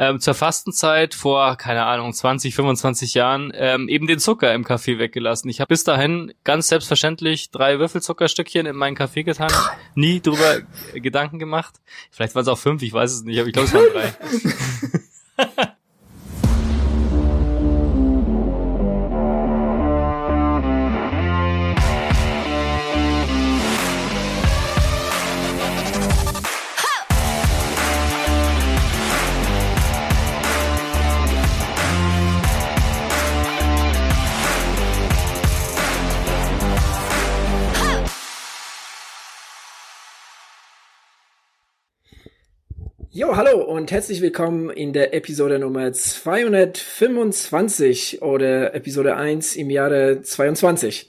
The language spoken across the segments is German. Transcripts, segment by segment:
ähm, zur Fastenzeit vor, keine Ahnung, 20, 25 Jahren ähm, eben den Zucker im Kaffee weggelassen. Ich habe bis dahin ganz selbstverständlich drei Würfelzuckerstückchen in meinen Kaffee getan, nie drüber Gedanken gemacht. Vielleicht waren es auch fünf, ich weiß es nicht, aber ich glaube es waren drei. Jo, hallo und herzlich willkommen in der Episode Nummer 225 oder Episode 1 im Jahre 22.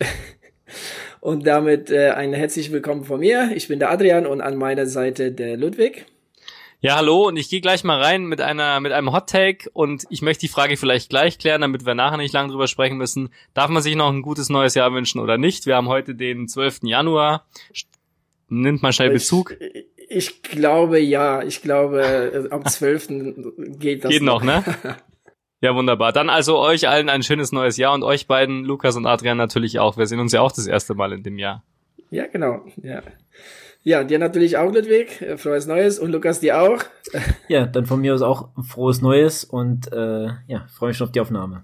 und damit äh, ein herzlich willkommen von mir. Ich bin der Adrian und an meiner Seite der Ludwig. Ja, hallo und ich gehe gleich mal rein mit einer mit einem Hot Take und ich möchte die Frage vielleicht gleich klären, damit wir nachher nicht lange drüber sprechen müssen. Darf man sich noch ein gutes neues Jahr wünschen oder nicht? Wir haben heute den 12. Januar. Nimmt man schnell Bezug. Ich, ich glaube ja, ich glaube äh, am 12. geht das. Geht noch, ne? Ja, wunderbar. Dann also euch allen ein schönes neues Jahr und euch beiden, Lukas und Adrian natürlich auch. Wir sehen uns ja auch das erste Mal in dem Jahr. Ja, genau. Ja. Ja, dir natürlich auch, Ludwig. Äh, frohes Neues und Lukas dir auch. Ja, dann von mir aus auch frohes Neues und äh, ja, freue mich schon auf die Aufnahme.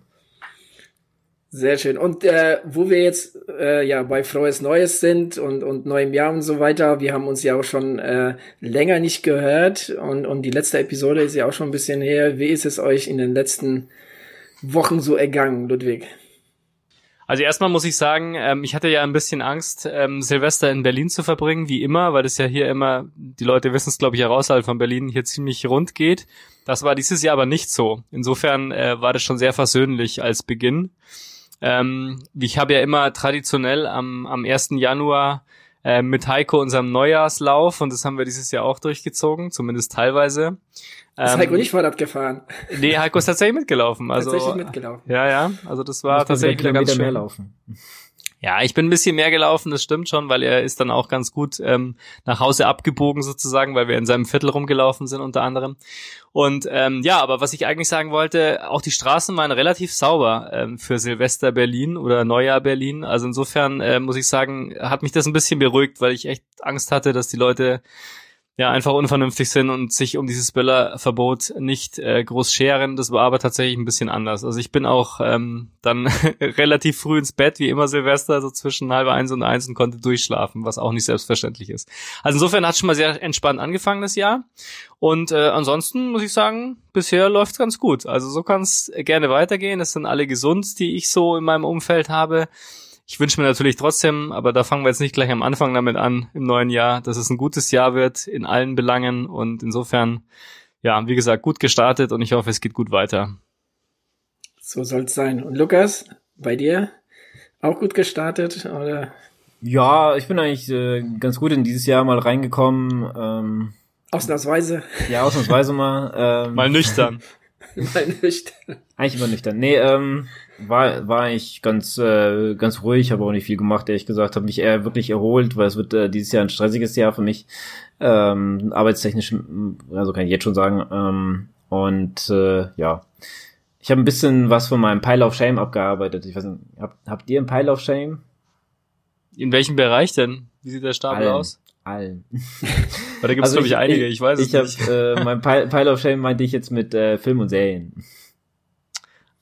Sehr schön. Und äh, wo wir jetzt äh, ja bei Frohes Neues sind und, und neuem Jahr und so weiter, wir haben uns ja auch schon äh, länger nicht gehört und, und die letzte Episode ist ja auch schon ein bisschen her. Wie ist es euch in den letzten Wochen so ergangen, Ludwig? Also erstmal muss ich sagen, ähm, ich hatte ja ein bisschen Angst, ähm, Silvester in Berlin zu verbringen, wie immer, weil es ja hier immer, die Leute wissen es, glaube ich, außerhalb von Berlin hier ziemlich rund geht. Das war dieses Jahr aber nicht so. Insofern äh, war das schon sehr versöhnlich als Beginn. Ähm, ich habe ja immer traditionell am, am 1. Januar äh, mit Heiko unserem Neujahrslauf und das haben wir dieses Jahr auch durchgezogen, zumindest teilweise. Ist ähm, Heiko nicht Fahrrad gefahren? Nee, Heiko ist tatsächlich mitgelaufen. Also, tatsächlich mitgelaufen. Ja, ja, also das war tatsächlich ganz schön. Mehr laufen. Ja, ich bin ein bisschen mehr gelaufen, das stimmt schon, weil er ist dann auch ganz gut ähm, nach Hause abgebogen sozusagen, weil wir in seinem Viertel rumgelaufen sind unter anderem. Und ähm, ja, aber was ich eigentlich sagen wollte, auch die Straßen waren relativ sauber ähm, für Silvester Berlin oder Neujahr Berlin. Also insofern äh, muss ich sagen, hat mich das ein bisschen beruhigt, weil ich echt Angst hatte, dass die Leute ja einfach unvernünftig sind und sich um dieses Böllerverbot nicht äh, groß scheren. Das war aber tatsächlich ein bisschen anders. Also ich bin auch ähm, dann relativ früh ins Bett, wie immer Silvester, so zwischen halb eins und eins und konnte durchschlafen, was auch nicht selbstverständlich ist. Also insofern hat schon mal sehr entspannt angefangen das Jahr. Und äh, ansonsten muss ich sagen, bisher läuft's ganz gut. Also so kann es gerne weitergehen. Es sind alle gesund, die ich so in meinem Umfeld habe. Ich wünsche mir natürlich trotzdem, aber da fangen wir jetzt nicht gleich am Anfang damit an, im neuen Jahr, dass es ein gutes Jahr wird in allen Belangen und insofern, ja, wie gesagt, gut gestartet und ich hoffe, es geht gut weiter. So soll's sein. Und Lukas, bei dir auch gut gestartet oder? Ja, ich bin eigentlich äh, ganz gut in dieses Jahr mal reingekommen. Ähm, ausnahmsweise. Ja, ausnahmsweise mal. Ähm, mal nüchtern. mal nüchtern. Eigentlich immer nüchtern. Nee, ähm, war, war ich ganz, äh, ganz ruhig, habe auch nicht viel gemacht, ehrlich gesagt, habe mich eher wirklich erholt, weil es wird äh, dieses Jahr ein stressiges Jahr für mich, ähm, arbeitstechnisch, also kann ich jetzt schon sagen. Ähm, und äh, ja, ich habe ein bisschen was von meinem Pile of Shame abgearbeitet. Ich weiß nicht, habt, habt ihr einen Pile of Shame? In welchem Bereich denn? Wie sieht der Stapel Allen. aus? Allen. Weil da gibt es, Also glaube ich, einige, ich weiß es ich hab, nicht. Äh, mein Pile, Pile of Shame meinte ich jetzt mit äh, Film und Serien.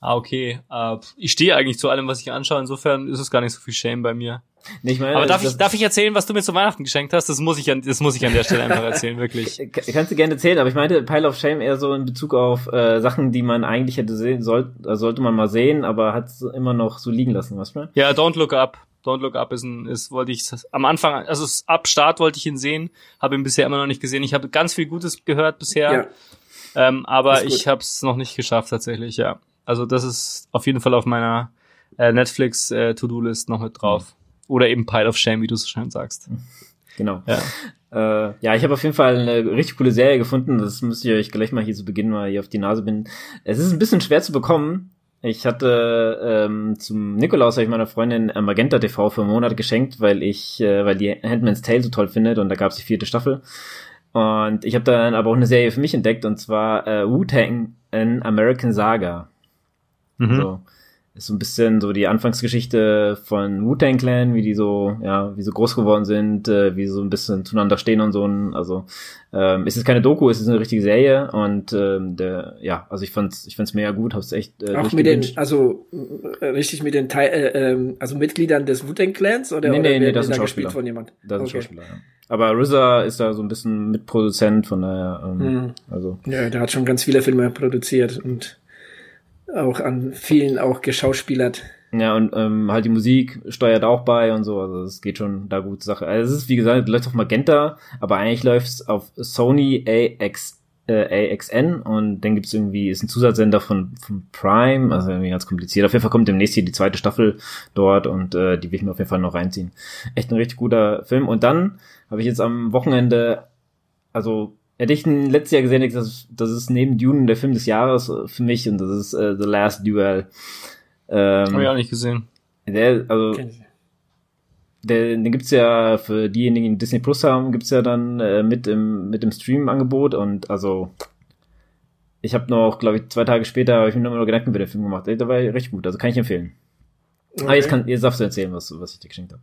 Ah, okay. Äh, ich stehe eigentlich zu allem, was ich anschaue, insofern ist es gar nicht so viel Shame bei mir. Nee, ich meine, Aber darf ich, darf ich erzählen, was du mir zu Weihnachten geschenkt hast? Das muss ich an, das muss ich an der Stelle einfach erzählen, wirklich. Kannst du gerne erzählen, aber ich meinte Pile of Shame eher so in Bezug auf äh, Sachen, die man eigentlich hätte sehen soll, äh, sollte man mal sehen, aber hat es immer noch so liegen lassen, was man? Ja, Don't Look Up. Don't Look Up ist ein, ist, wollte ich am Anfang, also es- ab Start wollte ich ihn sehen, habe ihn bisher immer noch nicht gesehen. Ich habe ganz viel Gutes gehört bisher, Ja. ähm, aber ich habe es noch nicht geschafft tatsächlich, ja. Also das ist auf jeden Fall auf meiner äh, Netflix äh, To-Do-List noch mit drauf. Oder eben Pile of Shame, wie du so schön sagst. Genau. Ja. Äh, ja, ich habe auf jeden Fall eine richtig coole Serie gefunden. Das müsst ihr euch gleich mal hier zu Beginn mal hier auf die Nase binden. Es ist ein bisschen schwer zu bekommen. Ich hatte ähm, zum Nikolaus habe ich meiner Freundin äh, Magenta TV für einen Monat geschenkt, weil ich, äh, weil die Handmaid's Tale so toll findet und da gab es die vierte Staffel. Und ich habe dann aber auch eine Serie für mich entdeckt und zwar äh, Wu-Tang an American Saga. Mhm. So ist so ein bisschen so die Anfangsgeschichte von Wu-Tang Clan, wie die so, ja, wie so groß geworden sind, äh, wie sie so ein bisschen zueinander stehen und so. Also ähm, es ist keine Doku, es ist eine richtige Serie und ähm, der, ja, also ich fand's, ich fand's mega gut, hab's echt. Äh, Auch mit den, also äh, richtig mit den Teil, äh, äh, also Mitgliedern des Wu-Tang Clans oder? Nee, nee, oder nee, das ist ein Schauspieler. Von jemand? Das ist okay. ein Schauspieler, ja. Aber RZA ist da so ein bisschen Mitproduzent, von daher, ähm, hm. also. Ja, der hat schon ganz viele Filme produziert und auch an vielen auch geschauspielert. Ja, und ähm, halt die Musik steuert auch bei und so, also es geht schon da gut Sache. Also es ist, wie gesagt, läuft auf Magenta, aber eigentlich läuft es auf Sony AX, äh, AXN und dann gibt's irgendwie, ist ein Zusatzsender von, von Prime, also irgendwie ganz kompliziert. Auf jeden Fall kommt demnächst hier die zweite Staffel dort und äh, die will ich mir auf jeden Fall noch reinziehen. Echt ein richtig guter Film. Und dann habe ich jetzt am Wochenende, also Hätte ich letztes Jahr gesehen, das, das ist neben Dune der Film des Jahres für mich und das ist äh, The Last Duel. Ähm, Habe ich auch nicht gesehen. Der, also, der, den gibt's ja für diejenigen, die Disney Plus haben, gibt's ja dann äh, mit im mit dem Stream-Angebot und also ich habe noch, glaube ich, zwei Tage später habe ich mir nochmal Gedanken über den Film gemacht. Der war recht gut, also kann ich empfehlen. Okay. Aber jetzt, kann, jetzt darfst du erzählen, was, was ich dir geschenkt habe.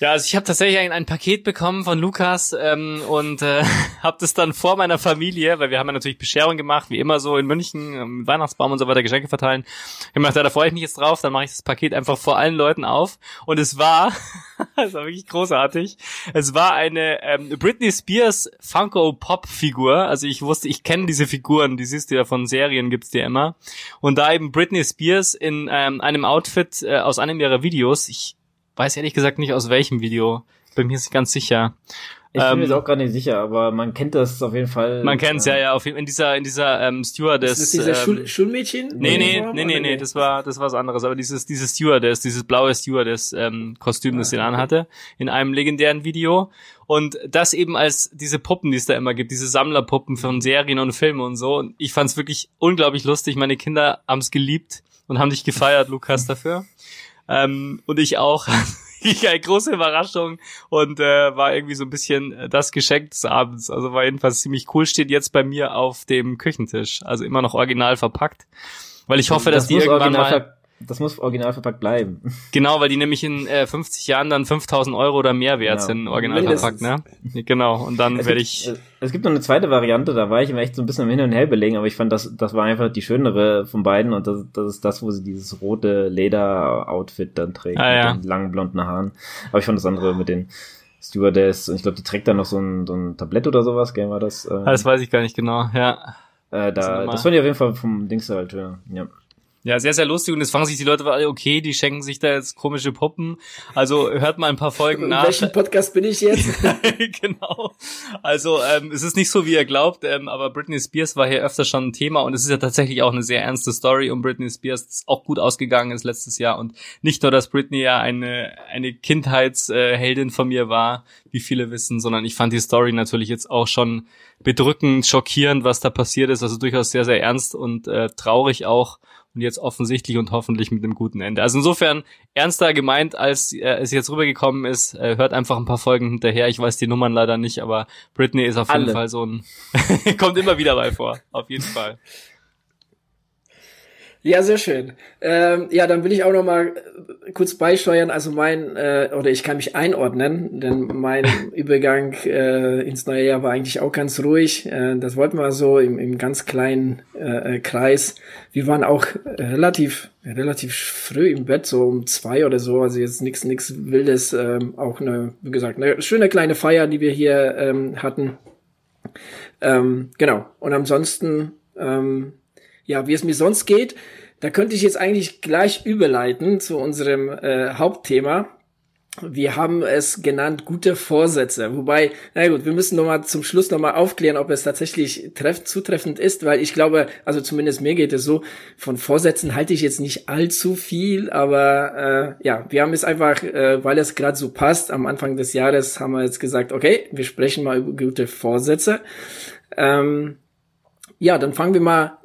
Ja, also ich habe tatsächlich ein, ein, Paket bekommen von Lukas ähm, und äh, habe das dann vor meiner Familie, weil wir haben ja natürlich Bescherung gemacht, wie immer so in München, ähm, Weihnachtsbaum und so weiter, Geschenke verteilen. Ich gemacht, ja, da freue ich mich jetzt drauf, dann mache ich das Paket einfach vor allen Leuten auf. Und es war, es war wirklich großartig, es war eine ähm, Britney Spears Funko Pop Figur. Also ich wusste, ich kenne diese Figuren, die siehst du ja von Serien, gibt's die immer. Und da eben Britney Spears in ähm, einem Outfit äh, aus einem ihrer Videos, ich weiß ehrlich gesagt nicht aus welchem Video. Bin mir nicht ganz sicher. Ich bin ähm, mir jetzt auch gar nicht sicher, aber man kennt das auf jeden Fall. Man kennt es ja, ja, auf jeden, in dieser, in dieser ähm, Stewardess. Ist das dieser ähm, Schul Schulmädchen? Nee, nee, nee, nee, nee, das war, das war was anderes. Aber dieses, dieses Stewardess, dieses blaue Stewardess ähm, Kostüm, ah, das sie anhatte, in einem legendären Video. Und das eben als diese Puppen, die es da immer gibt, diese Sammlerpuppen von Serien und Filmen und so. Und ich fand es wirklich unglaublich lustig. Meine Kinder haben es geliebt und haben dich gefeiert, Lukas, dafür. Ähm, und ich auch. ich eine große Überraschung und äh, war irgendwie so ein bisschen äh, das Geschenk des Abends. Also war jedenfalls ziemlich cool, steht jetzt bei mir auf dem Küchentisch. Also immer noch original verpackt. Weil ich hoffe, das dass die irgendwann mal das muss original verpackt bleiben. Genau, weil die nämlich in äh, 50 Jahren dann 5000 Euro oder mehr wert genau. sind, original verpackt, ne? Genau, und dann werde ich... Es gibt noch eine zweite Variante, da war ich immer echt so ein bisschen am Hin und Her belegen, aber ich fand, das, das war einfach die schönere von beiden und das, das ist das, wo sie dieses rote Leder-Outfit dann trägt, ah, ja. mit den langen blonden Haaren. Aber ich fand das andere mit den Stewardess und ich glaube, die trägt dann noch so ein, so ein Tablett oder sowas, gell, war das? Ähm, das weiß ich gar nicht genau, ja. Äh, da, das fand ich auf jeden Fall vom Dings halt, ja. ja. Ja, sehr, sehr lustig. Und jetzt fragen sich die Leute alle, okay, die schenken sich da jetzt komische Puppen. Also hört mal ein paar Folgen nach. In welchem Podcast bin ich jetzt? genau. Also ähm, es ist nicht so, wie ihr glaubt, ähm, aber Britney Spears war hier öfter schon ein Thema und es ist ja tatsächlich auch eine sehr ernste Story um Britney Spears, das auch gut ausgegangen ist letztes Jahr. Und nicht nur, dass Britney ja eine, eine Kindheitsheldin von mir war, wie viele wissen, sondern ich fand die Story natürlich jetzt auch schon bedrückend, schockierend, was da passiert ist. Also durchaus sehr, sehr ernst und äh, traurig auch und jetzt offensichtlich und hoffentlich mit einem guten Ende. Also insofern ernster gemeint, als äh, es jetzt rübergekommen ist. Äh, hört einfach ein paar Folgen hinterher. Ich weiß die Nummern leider nicht, aber Britney ist auf Alle. jeden Fall so ein kommt immer wieder bei vor. Auf jeden Fall. Ja, sehr schön. Ähm, ja, dann will ich auch noch mal äh, kurz beisteuern. Also mein, äh, oder ich kann mich einordnen, denn mein Übergang äh, ins neue Jahr war eigentlich auch ganz ruhig. Äh, das wollten wir so im, im ganz kleinen äh, äh Kreis. Wir waren auch relativ relativ früh im Bett, so um zwei oder so. Also jetzt nichts nichts Wildes. Ähm, auch eine, wie gesagt, eine schöne kleine Feier, die wir hier ähm, hatten. Ähm, genau. Und ansonsten ähm, ja, wie es mir sonst geht, da könnte ich jetzt eigentlich gleich überleiten zu unserem äh, Hauptthema. Wir haben es genannt gute Vorsätze. Wobei, na gut, wir müssen nochmal zum Schluss nochmal aufklären, ob es tatsächlich treff zutreffend ist, weil ich glaube, also zumindest mir geht es so, von Vorsätzen halte ich jetzt nicht allzu viel, aber äh, ja, wir haben es einfach, äh, weil es gerade so passt, am Anfang des Jahres haben wir jetzt gesagt, okay, wir sprechen mal über gute Vorsätze. Ähm, ja, dann fangen wir mal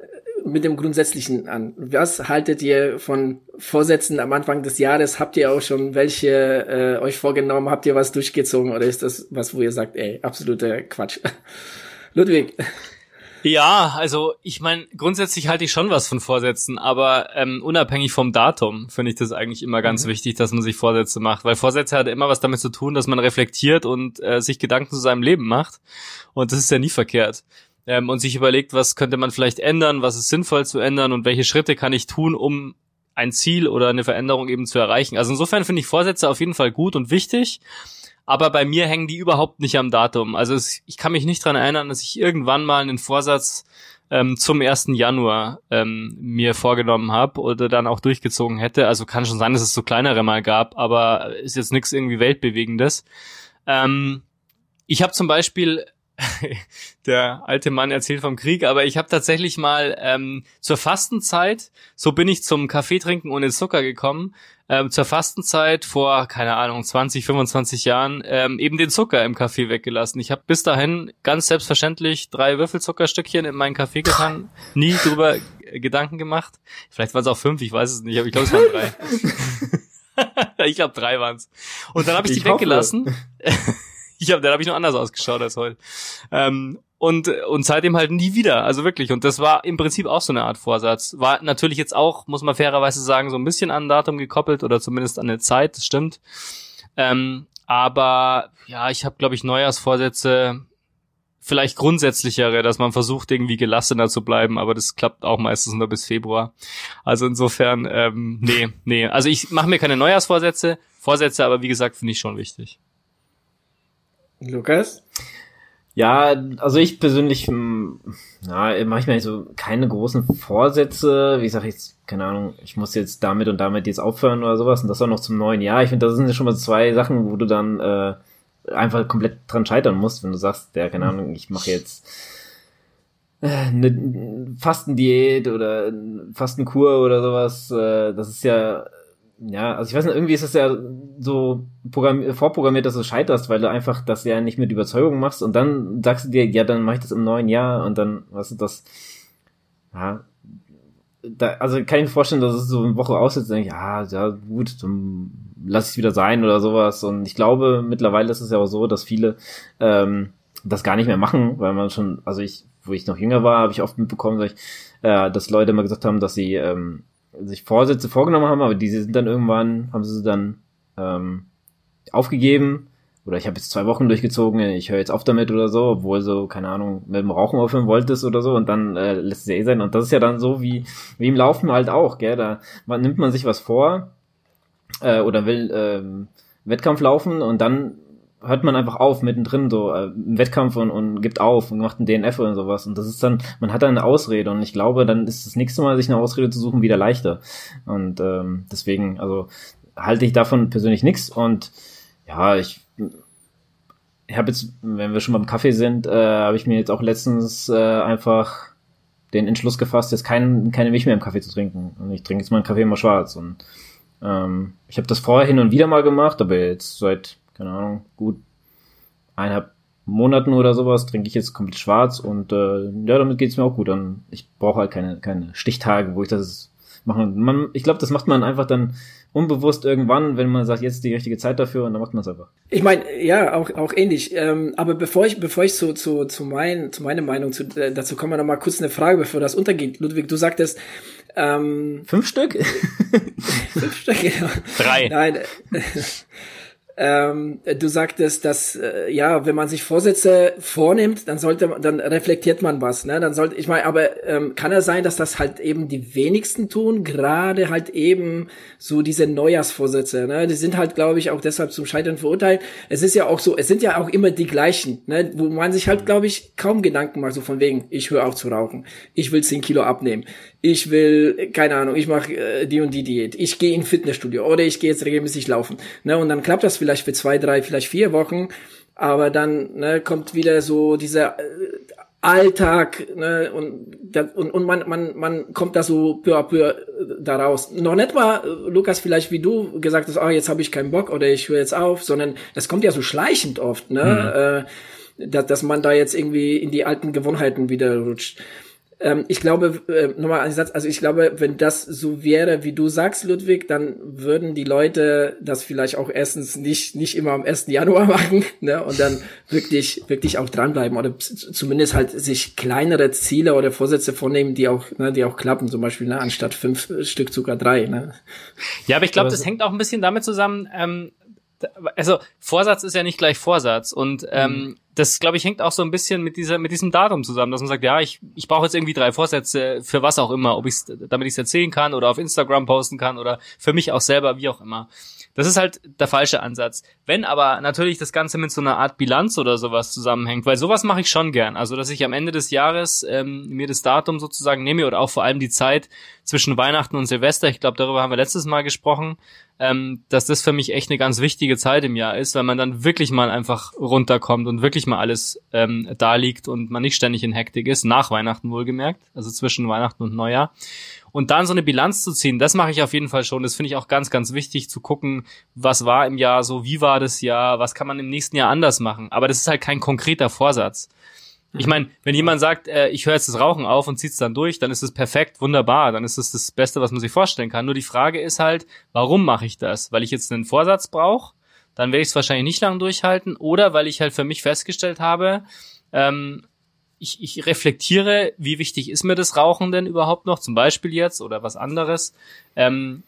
mit dem Grundsätzlichen an. Was haltet ihr von Vorsätzen am Anfang des Jahres? Habt ihr auch schon welche äh, euch vorgenommen? Habt ihr was durchgezogen oder ist das was, wo ihr sagt, ey, absoluter Quatsch? Ludwig. Ja, also ich meine, grundsätzlich halte ich schon was von Vorsätzen, aber ähm, unabhängig vom Datum finde ich das eigentlich immer ganz mhm. wichtig, dass man sich Vorsätze macht, weil Vorsätze hat immer was damit zu tun, dass man reflektiert und äh, sich Gedanken zu seinem Leben macht und das ist ja nie verkehrt. Ähm, und sich überlegt, was könnte man vielleicht ändern, was ist sinnvoll zu ändern und welche Schritte kann ich tun, um ein Ziel oder eine Veränderung eben zu erreichen. Also insofern finde ich Vorsätze auf jeden Fall gut und wichtig aber bei mir hängen die überhaupt nicht am Datum. Also es, ich kann mich nicht dran erinnern, dass ich irgendwann mal einen Vorsatz ähm, zum 1. Januar ähm, mir vorgenommen habe oder dann auch durchgezogen hätte. Also kann schon sein, dass es so kleinere mal gab, aber ist jetzt nichts irgendwie Weltbewegendes. Ähm, ich habe zum Beispiel der alte Mann erzählt vom Krieg, aber ich habe tatsächlich mal ähm, zur Fastenzeit, so bin ich zum Kaffee trinken ohne Zucker gekommen, ähm, zur Fastenzeit vor, keine Ahnung, 20, 25 Jahren ähm, eben den Zucker im Kaffee weggelassen. Ich habe bis dahin ganz selbstverständlich drei Würfelzuckerstückchen in meinen Kaffee getan, nie drüber Gedanken gemacht. Vielleicht waren es auch fünf, ich weiß es nicht, aber ich glaube, es waren drei. ich glaube, drei waren's. Und dann habe ich, ich die hoffe. ich hab, dann habe ich noch anders ausgeschaut als heute. Ähm, und, und seitdem halt nie wieder. Also wirklich. Und das war im Prinzip auch so eine Art Vorsatz. War natürlich jetzt auch, muss man fairerweise sagen, so ein bisschen an ein Datum gekoppelt oder zumindest an eine Zeit, das stimmt. Ähm, aber ja, ich habe, glaube ich, Neujahrsvorsätze vielleicht grundsätzlichere, dass man versucht, irgendwie gelassener zu bleiben, aber das klappt auch meistens nur bis Februar. Also insofern, ähm, nee, nee. Also ich mache mir keine Neujahrsvorsätze, Vorsätze, aber wie gesagt, finde ich schon wichtig. Lukas? Ja, also ich persönlich, hm, na, mache ich mir so keine großen Vorsätze. Wie sage ich jetzt, keine Ahnung, ich muss jetzt damit und damit jetzt aufhören oder sowas und das auch noch zum neuen Jahr. Ich finde, das sind ja schon mal zwei Sachen, wo du dann äh, einfach komplett dran scheitern musst, wenn du sagst, ja, keine Ahnung, ich mache jetzt äh, eine Fastendiät oder Fastenkur oder sowas. Äh, das ist ja ja, also ich weiß nicht, irgendwie ist es ja so vorprogrammiert, dass du scheiterst, weil du einfach das ja nicht mit Überzeugung machst und dann sagst du dir, ja, dann mach ich das im neuen Jahr und dann, weißt du, das, ja, da, also kann ich mir vorstellen, dass es so eine Woche aussitzt und denke, ja, ja, gut, dann lass ich wieder sein oder sowas. Und ich glaube, mittlerweile ist es ja auch so, dass viele ähm, das gar nicht mehr machen, weil man schon, also ich, wo ich noch jünger war, habe ich oft mitbekommen, dass, ich, äh, dass Leute immer gesagt haben, dass sie ähm, sich Vorsätze vorgenommen haben, aber diese sind dann irgendwann, haben sie dann ähm, aufgegeben. Oder ich habe jetzt zwei Wochen durchgezogen, ich höre jetzt auf damit oder so, obwohl so, keine Ahnung, mit dem Rauchen aufhören wolltest oder so und dann äh, lässt es ja eh sein. Und das ist ja dann so wie, wie im Laufen halt auch, gell? Da man, nimmt man sich was vor äh, oder will ähm, Wettkampf laufen und dann hört man einfach auf mittendrin so äh, im Wettkampf und, und gibt auf und macht ein DNF oder sowas. Und das ist dann man hat dann eine Ausrede und ich glaube dann ist das nächste Mal sich eine Ausrede zu suchen wieder leichter. Und ähm, deswegen also halte ich davon persönlich nichts. Und ja ich ich habe jetzt wenn wir schon beim Kaffee sind äh, habe ich mir jetzt auch letztens äh, einfach den Entschluss gefasst jetzt kein, keine Milch mehr im Kaffee zu trinken. Und ich trinke jetzt meinen Kaffee immer schwarz. Und ähm, ich habe das vorher hin und wieder mal gemacht aber jetzt seit keine Ahnung, gut eineinhalb Monaten oder sowas trinke ich jetzt komplett schwarz und äh, ja, damit geht's mir auch gut. Dann ich brauche halt keine keine Stichtage, wo ich das mache. Man, ich glaube, das macht man einfach dann unbewusst irgendwann, wenn man sagt, jetzt ist die richtige Zeit dafür und dann macht man es einfach. Ich meine, ja, auch auch ähnlich. Ähm, aber bevor ich bevor ich zu zu zu mein zu meiner Meinung zu, äh, dazu kommen wir noch mal kurz eine Frage, bevor das untergeht. Ludwig, du sagtest ähm, fünf Stück. fünf Stück. Genau. Drei. Nein. Ähm, du sagtest, dass äh, ja, wenn man sich Vorsätze vornimmt, dann sollte man, dann reflektiert man was. Ne? Dann sollte ich meine, aber ähm, kann es sein, dass das halt eben die wenigsten tun, gerade halt eben so diese Neujahrsvorsätze. Ne? Die sind halt, glaube ich, auch deshalb zum Scheitern verurteilt. Es ist ja auch so, es sind ja auch immer die gleichen, ne? wo man sich halt, glaube ich, kaum Gedanken macht, so von wegen, ich höre auf zu rauchen, ich will 10 Kilo abnehmen, ich will, keine Ahnung, ich mache äh, die und die Diät, ich gehe in Fitnessstudio oder ich gehe jetzt regelmäßig laufen. Ne? Und dann klappt das vielleicht für zwei, drei, vielleicht vier Wochen, aber dann ne, kommt wieder so dieser äh, Alltag ne, und, und, und man, man, man kommt da so peu à peu äh, da raus. Noch nicht mal, äh, Lukas, vielleicht wie du gesagt hast, ah, jetzt habe ich keinen Bock oder ich höre jetzt auf, sondern das kommt ja so schleichend oft, ne? Mhm. Äh, dass, dass man da jetzt irgendwie in die alten Gewohnheiten wieder rutscht. Ähm, ich glaube, äh, nochmal ein Satz, also ich glaube, wenn das so wäre, wie du sagst, Ludwig, dann würden die Leute das vielleicht auch erstens nicht, nicht immer am 1. Januar machen, ne, und dann wirklich, wirklich auch dranbleiben oder zumindest halt sich kleinere Ziele oder Vorsätze vornehmen, die auch, ne, die auch klappen, zum Beispiel, ne, anstatt fünf Stück sogar drei, ne. Ja, aber ich glaube, das hängt auch ein bisschen damit zusammen, ähm, also Vorsatz ist ja nicht gleich Vorsatz und ähm, mhm. das glaube ich hängt auch so ein bisschen mit dieser mit diesem Datum zusammen, dass man sagt, ja, ich ich brauche jetzt irgendwie drei Vorsätze für was auch immer, ob ich damit ich es erzählen kann oder auf Instagram posten kann oder für mich auch selber wie auch immer. Das ist halt der falsche Ansatz. Wenn aber natürlich das Ganze mit so einer Art Bilanz oder sowas zusammenhängt, weil sowas mache ich schon gern. Also, dass ich am Ende des Jahres ähm, mir das Datum sozusagen nehme oder auch vor allem die Zeit zwischen Weihnachten und Silvester. Ich glaube, darüber haben wir letztes Mal gesprochen, ähm, dass das für mich echt eine ganz wichtige Zeit im Jahr ist, weil man dann wirklich mal einfach runterkommt und wirklich mal alles ähm, da liegt und man nicht ständig in Hektik ist, nach Weihnachten wohlgemerkt, also zwischen Weihnachten und Neujahr. Und dann so eine Bilanz zu ziehen, das mache ich auf jeden Fall schon. Das finde ich auch ganz, ganz wichtig zu gucken, was war im Jahr so, wie war das Jahr, was kann man im nächsten Jahr anders machen. Aber das ist halt kein konkreter Vorsatz. Ich meine, wenn jemand sagt, äh, ich höre jetzt das Rauchen auf und zieht's dann durch, dann ist es perfekt, wunderbar, dann ist es das Beste, was man sich vorstellen kann. Nur die Frage ist halt, warum mache ich das? Weil ich jetzt einen Vorsatz brauche, dann werde ich es wahrscheinlich nicht lang durchhalten, oder weil ich halt für mich festgestellt habe, ähm, ich, ich reflektiere, wie wichtig ist mir das Rauchen denn überhaupt noch, zum Beispiel jetzt oder was anderes. Ähm,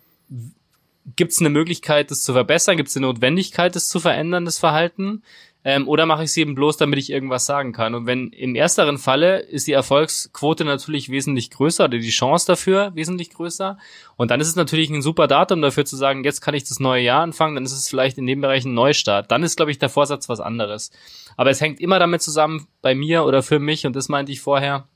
Gibt es eine Möglichkeit, das zu verbessern? Gibt es eine Notwendigkeit, das zu verändern, das Verhalten? Ähm, oder mache ich es eben bloß, damit ich irgendwas sagen kann? Und wenn im ersteren Falle ist die Erfolgsquote natürlich wesentlich größer oder die Chance dafür wesentlich größer. Und dann ist es natürlich ein super Datum dafür zu sagen, jetzt kann ich das neue Jahr anfangen, dann ist es vielleicht in dem Bereich ein Neustart. Dann ist, glaube ich, der Vorsatz was anderes. Aber es hängt immer damit zusammen, bei mir oder für mich, und das meinte ich vorher,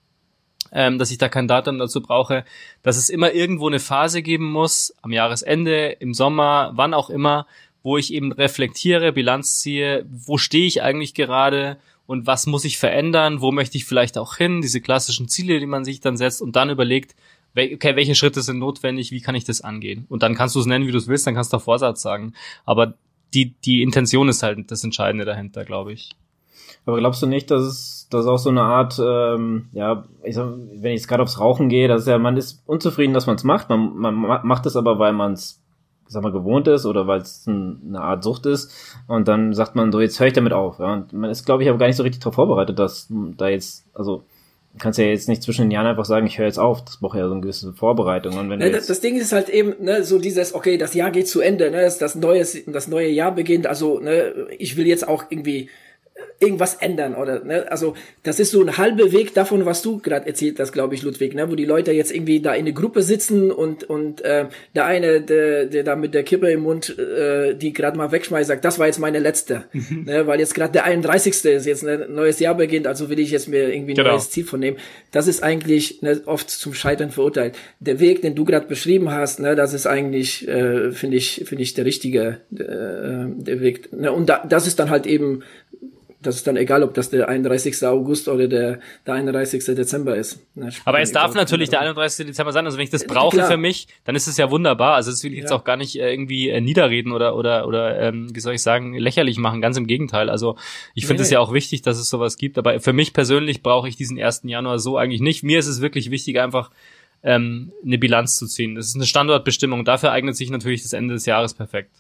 ähm, dass ich da kein Datum dazu brauche, dass es immer irgendwo eine Phase geben muss, am Jahresende, im Sommer, wann auch immer, wo ich eben reflektiere, Bilanz ziehe, wo stehe ich eigentlich gerade und was muss ich verändern, wo möchte ich vielleicht auch hin, diese klassischen Ziele, die man sich dann setzt und dann überlegt, okay, welche Schritte sind notwendig, wie kann ich das angehen? Und dann kannst du es nennen, wie du es willst, dann kannst du auch Vorsatz sagen. Aber die, die Intention ist halt das Entscheidende dahinter, glaube ich. Aber glaubst du nicht, dass es dass auch so eine Art, ähm, ja, ich sag, wenn ich jetzt gerade aufs Rauchen gehe, das ist ja, man ist unzufrieden, dass man es macht, man, man macht es aber, weil man es sag mal, gewohnt ist oder weil es ein, eine Art Sucht ist. Und dann sagt man so, jetzt höre ich damit auf. Ja? Und man ist, glaube ich, aber gar nicht so richtig darauf vorbereitet, dass da jetzt, also kannst ja jetzt nicht zwischen den Jahren einfach sagen, ich höre jetzt auf. Das braucht ja so eine gewisse Vorbereitung. Und wenn ne, das, das Ding ist halt eben, ne, so dieses, okay, das Jahr geht zu Ende, ne, das, das neue, das neue Jahr beginnt, also, ne, ich will jetzt auch irgendwie irgendwas ändern oder ne? also das ist so ein halber Weg davon, was du gerade erzählt hast, glaube ich, Ludwig, ne? wo die Leute jetzt irgendwie da in eine Gruppe sitzen und und äh, der eine, der, der da mit der Kippe im Mund äh, die gerade mal wegschmeißt, sagt, das war jetzt meine letzte, mhm. ne? weil jetzt gerade der 31. ist jetzt ein neues Jahr beginnt, also will ich jetzt mir irgendwie ein genau. neues Ziel von nehmen. Das ist eigentlich ne, oft zum Scheitern verurteilt. Der Weg, den du gerade beschrieben hast, ne, das ist eigentlich äh, finde ich finde ich der richtige äh, der Weg. Ne? Und da, das ist dann halt eben das ist dann egal, ob das der 31. August oder der, der 31. Dezember ist. Aber es darf natürlich der 31. Dezember sein. Also wenn ich das brauche Klar. für mich, dann ist es ja wunderbar. Also das will ich jetzt ja. auch gar nicht äh, irgendwie äh, niederreden oder oder oder ähm, wie soll ich sagen lächerlich machen. Ganz im Gegenteil. Also ich finde es nee. ja auch wichtig, dass es sowas gibt. Aber für mich persönlich brauche ich diesen 1. Januar so eigentlich nicht. Mir ist es wirklich wichtig, einfach ähm, eine Bilanz zu ziehen. Das ist eine Standortbestimmung. Dafür eignet sich natürlich das Ende des Jahres perfekt.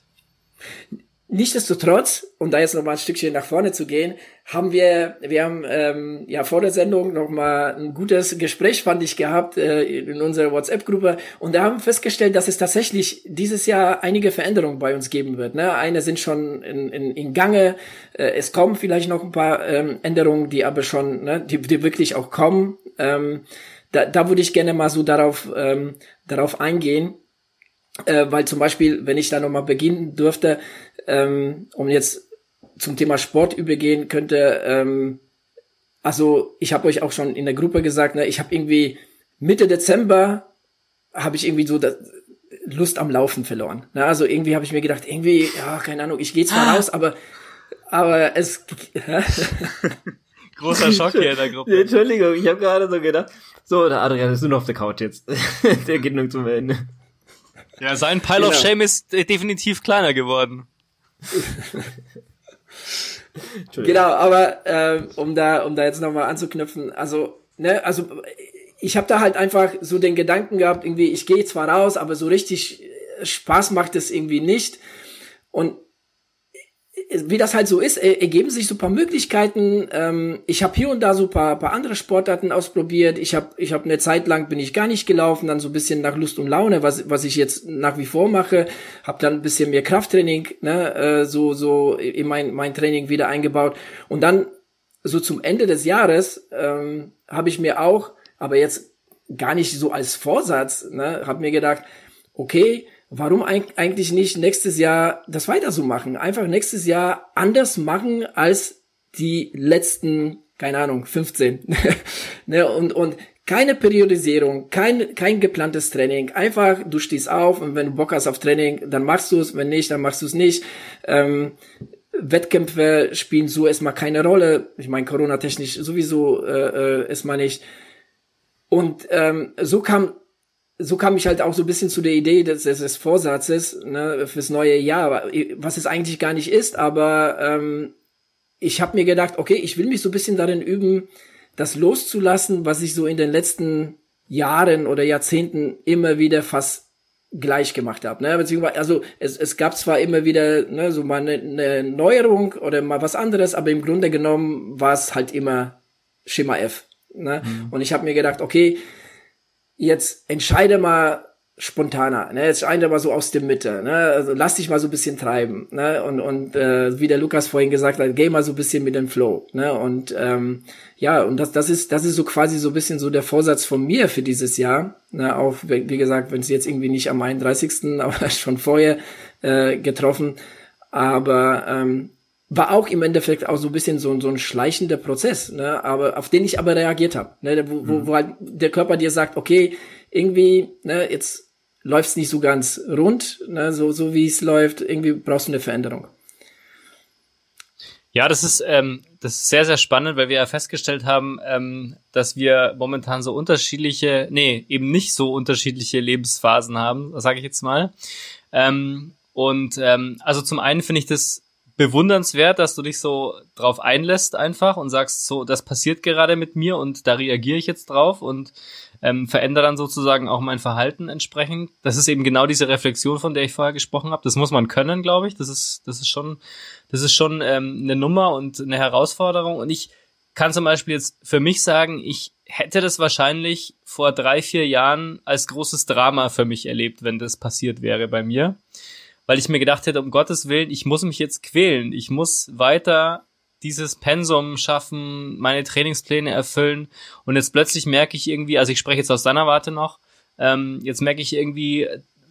Nichtsdestotrotz, um da jetzt noch mal ein Stückchen nach vorne zu gehen, haben wir, wir haben ähm, ja vor der Sendung noch mal ein gutes Gespräch, fand ich, gehabt äh, in unserer WhatsApp-Gruppe und da haben festgestellt, dass es tatsächlich dieses Jahr einige Veränderungen bei uns geben wird. Ne? Eine sind schon in, in, in Gange, äh, es kommen vielleicht noch ein paar ähm, Änderungen, die aber schon, ne, die, die wirklich auch kommen. Ähm, da, da würde ich gerne mal so darauf, ähm, darauf eingehen. Äh, weil zum Beispiel, wenn ich da nochmal beginnen dürfte, ähm, um jetzt zum Thema Sport übergehen könnte, ähm, also ich habe euch auch schon in der Gruppe gesagt, ne, ich habe irgendwie Mitte Dezember habe ich irgendwie so das, Lust am Laufen verloren. Ne? Also irgendwie habe ich mir gedacht, irgendwie, ja, keine Ahnung, ich gehe zwar ah. raus, aber aber es großer Schock hier in der Gruppe. Entschuldigung, ich habe gerade so gedacht, so, der Adrian ist nur noch auf der Couch jetzt. der geht nur zum Ende. Ja, sein Pile genau. of Shame ist definitiv kleiner geworden. genau, aber äh, um da, um da jetzt nochmal anzuknüpfen, also, ne, also ich habe da halt einfach so den Gedanken gehabt, irgendwie, ich gehe zwar raus, aber so richtig äh, Spaß macht es irgendwie nicht. Und wie das halt so ist, ergeben sich so paar Möglichkeiten. Ähm, ich habe hier und da so paar, paar andere Sportarten ausprobiert. Ich habe ich hab eine Zeit lang bin ich gar nicht gelaufen, dann so ein bisschen nach Lust und Laune, was, was ich jetzt nach wie vor mache. Habe dann ein bisschen mehr Krafttraining, ne, äh, so so in mein mein Training wieder eingebaut. Und dann so zum Ende des Jahres ähm, habe ich mir auch, aber jetzt gar nicht so als Vorsatz, ne, habe mir gedacht, okay, warum eigentlich nicht nächstes Jahr das weiter so machen? Einfach nächstes Jahr anders machen als die letzten, keine Ahnung, 15. ne, und, und keine Periodisierung, kein, kein geplantes Training. Einfach, du stehst auf und wenn du Bock hast auf Training, dann machst du es. Wenn nicht, dann machst du es nicht. Ähm, Wettkämpfe spielen so erstmal keine Rolle. Ich meine, Corona-technisch sowieso äh, äh, erstmal nicht. Und ähm, so kam so kam ich halt auch so ein bisschen zu der Idee des, des Vorsatzes ne, fürs neue Jahr, was es eigentlich gar nicht ist, aber ähm, ich habe mir gedacht, okay, ich will mich so ein bisschen darin üben, das loszulassen, was ich so in den letzten Jahren oder Jahrzehnten immer wieder fast gleich gemacht habe. Ne? Beziehungsweise, also es, es gab zwar immer wieder ne, so mal eine, eine Neuerung oder mal was anderes, aber im Grunde genommen war es halt immer Schema F. Ne? Mhm. Und ich habe mir gedacht, okay, jetzt entscheide mal spontaner, ne? Jetzt entscheide mal so aus der Mitte, ne? Also lass dich mal so ein bisschen treiben, ne? Und und äh, wie der Lukas vorhin gesagt hat, geh mal so ein bisschen mit dem Flow, ne? Und ähm, ja, und das das ist das ist so quasi so ein bisschen so der Vorsatz von mir für dieses Jahr, ne? Auch wie gesagt, wenn es jetzt irgendwie nicht am 31., aber schon vorher äh, getroffen, aber ähm, war auch im Endeffekt auch so ein bisschen so, so ein schleichender Prozess, ne? aber auf den ich aber reagiert habe, ne? wo, wo, mhm. wo halt der Körper dir sagt, okay, irgendwie, ne, jetzt läuft's nicht so ganz rund, ne? so, so wie es läuft, irgendwie brauchst du eine Veränderung. Ja, das ist, ähm, das ist sehr, sehr spannend, weil wir ja festgestellt haben, ähm, dass wir momentan so unterschiedliche, nee, eben nicht so unterschiedliche Lebensphasen haben, sage ich jetzt mal. Ähm, und ähm, also zum einen finde ich das bewundernswert, dass du dich so drauf einlässt einfach und sagst, so, das passiert gerade mit mir und da reagiere ich jetzt drauf und ähm, verändere dann sozusagen auch mein Verhalten entsprechend. Das ist eben genau diese Reflexion, von der ich vorher gesprochen habe. Das muss man können, glaube ich. Das ist, das ist schon, das ist schon ähm, eine Nummer und eine Herausforderung. Und ich kann zum Beispiel jetzt für mich sagen, ich hätte das wahrscheinlich vor drei, vier Jahren als großes Drama für mich erlebt, wenn das passiert wäre bei mir weil ich mir gedacht hätte, um Gottes Willen, ich muss mich jetzt quälen. Ich muss weiter dieses Pensum schaffen, meine Trainingspläne erfüllen. Und jetzt plötzlich merke ich irgendwie, also ich spreche jetzt aus deiner Warte noch, ähm, jetzt merke ich irgendwie,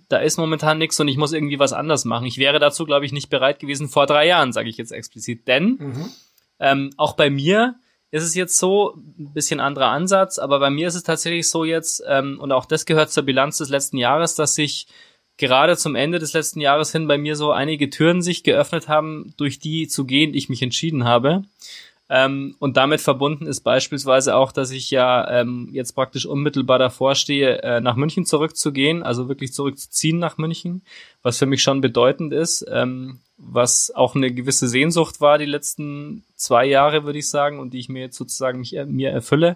da ist momentan nichts und ich muss irgendwie was anders machen. Ich wäre dazu, glaube ich, nicht bereit gewesen vor drei Jahren, sage ich jetzt explizit. Denn mhm. ähm, auch bei mir ist es jetzt so, ein bisschen anderer Ansatz, aber bei mir ist es tatsächlich so jetzt, ähm, und auch das gehört zur Bilanz des letzten Jahres, dass ich gerade zum Ende des letzten Jahres hin bei mir so einige Türen sich geöffnet haben, durch die zu gehen ich mich entschieden habe. Ähm, und damit verbunden ist beispielsweise auch, dass ich ja ähm, jetzt praktisch unmittelbar davor stehe, äh, nach München zurückzugehen, also wirklich zurückzuziehen nach München, was für mich schon bedeutend ist, ähm, was auch eine gewisse Sehnsucht war die letzten zwei Jahre, würde ich sagen, und die ich mir jetzt sozusagen mich, äh, mir erfülle.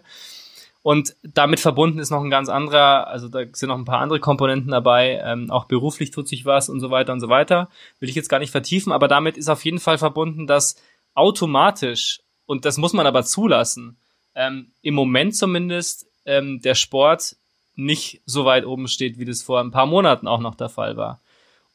Und damit verbunden ist noch ein ganz anderer, also da sind noch ein paar andere Komponenten dabei, ähm, auch beruflich tut sich was und so weiter und so weiter. Will ich jetzt gar nicht vertiefen, aber damit ist auf jeden Fall verbunden, dass automatisch, und das muss man aber zulassen, ähm, im Moment zumindest ähm, der Sport nicht so weit oben steht, wie das vor ein paar Monaten auch noch der Fall war.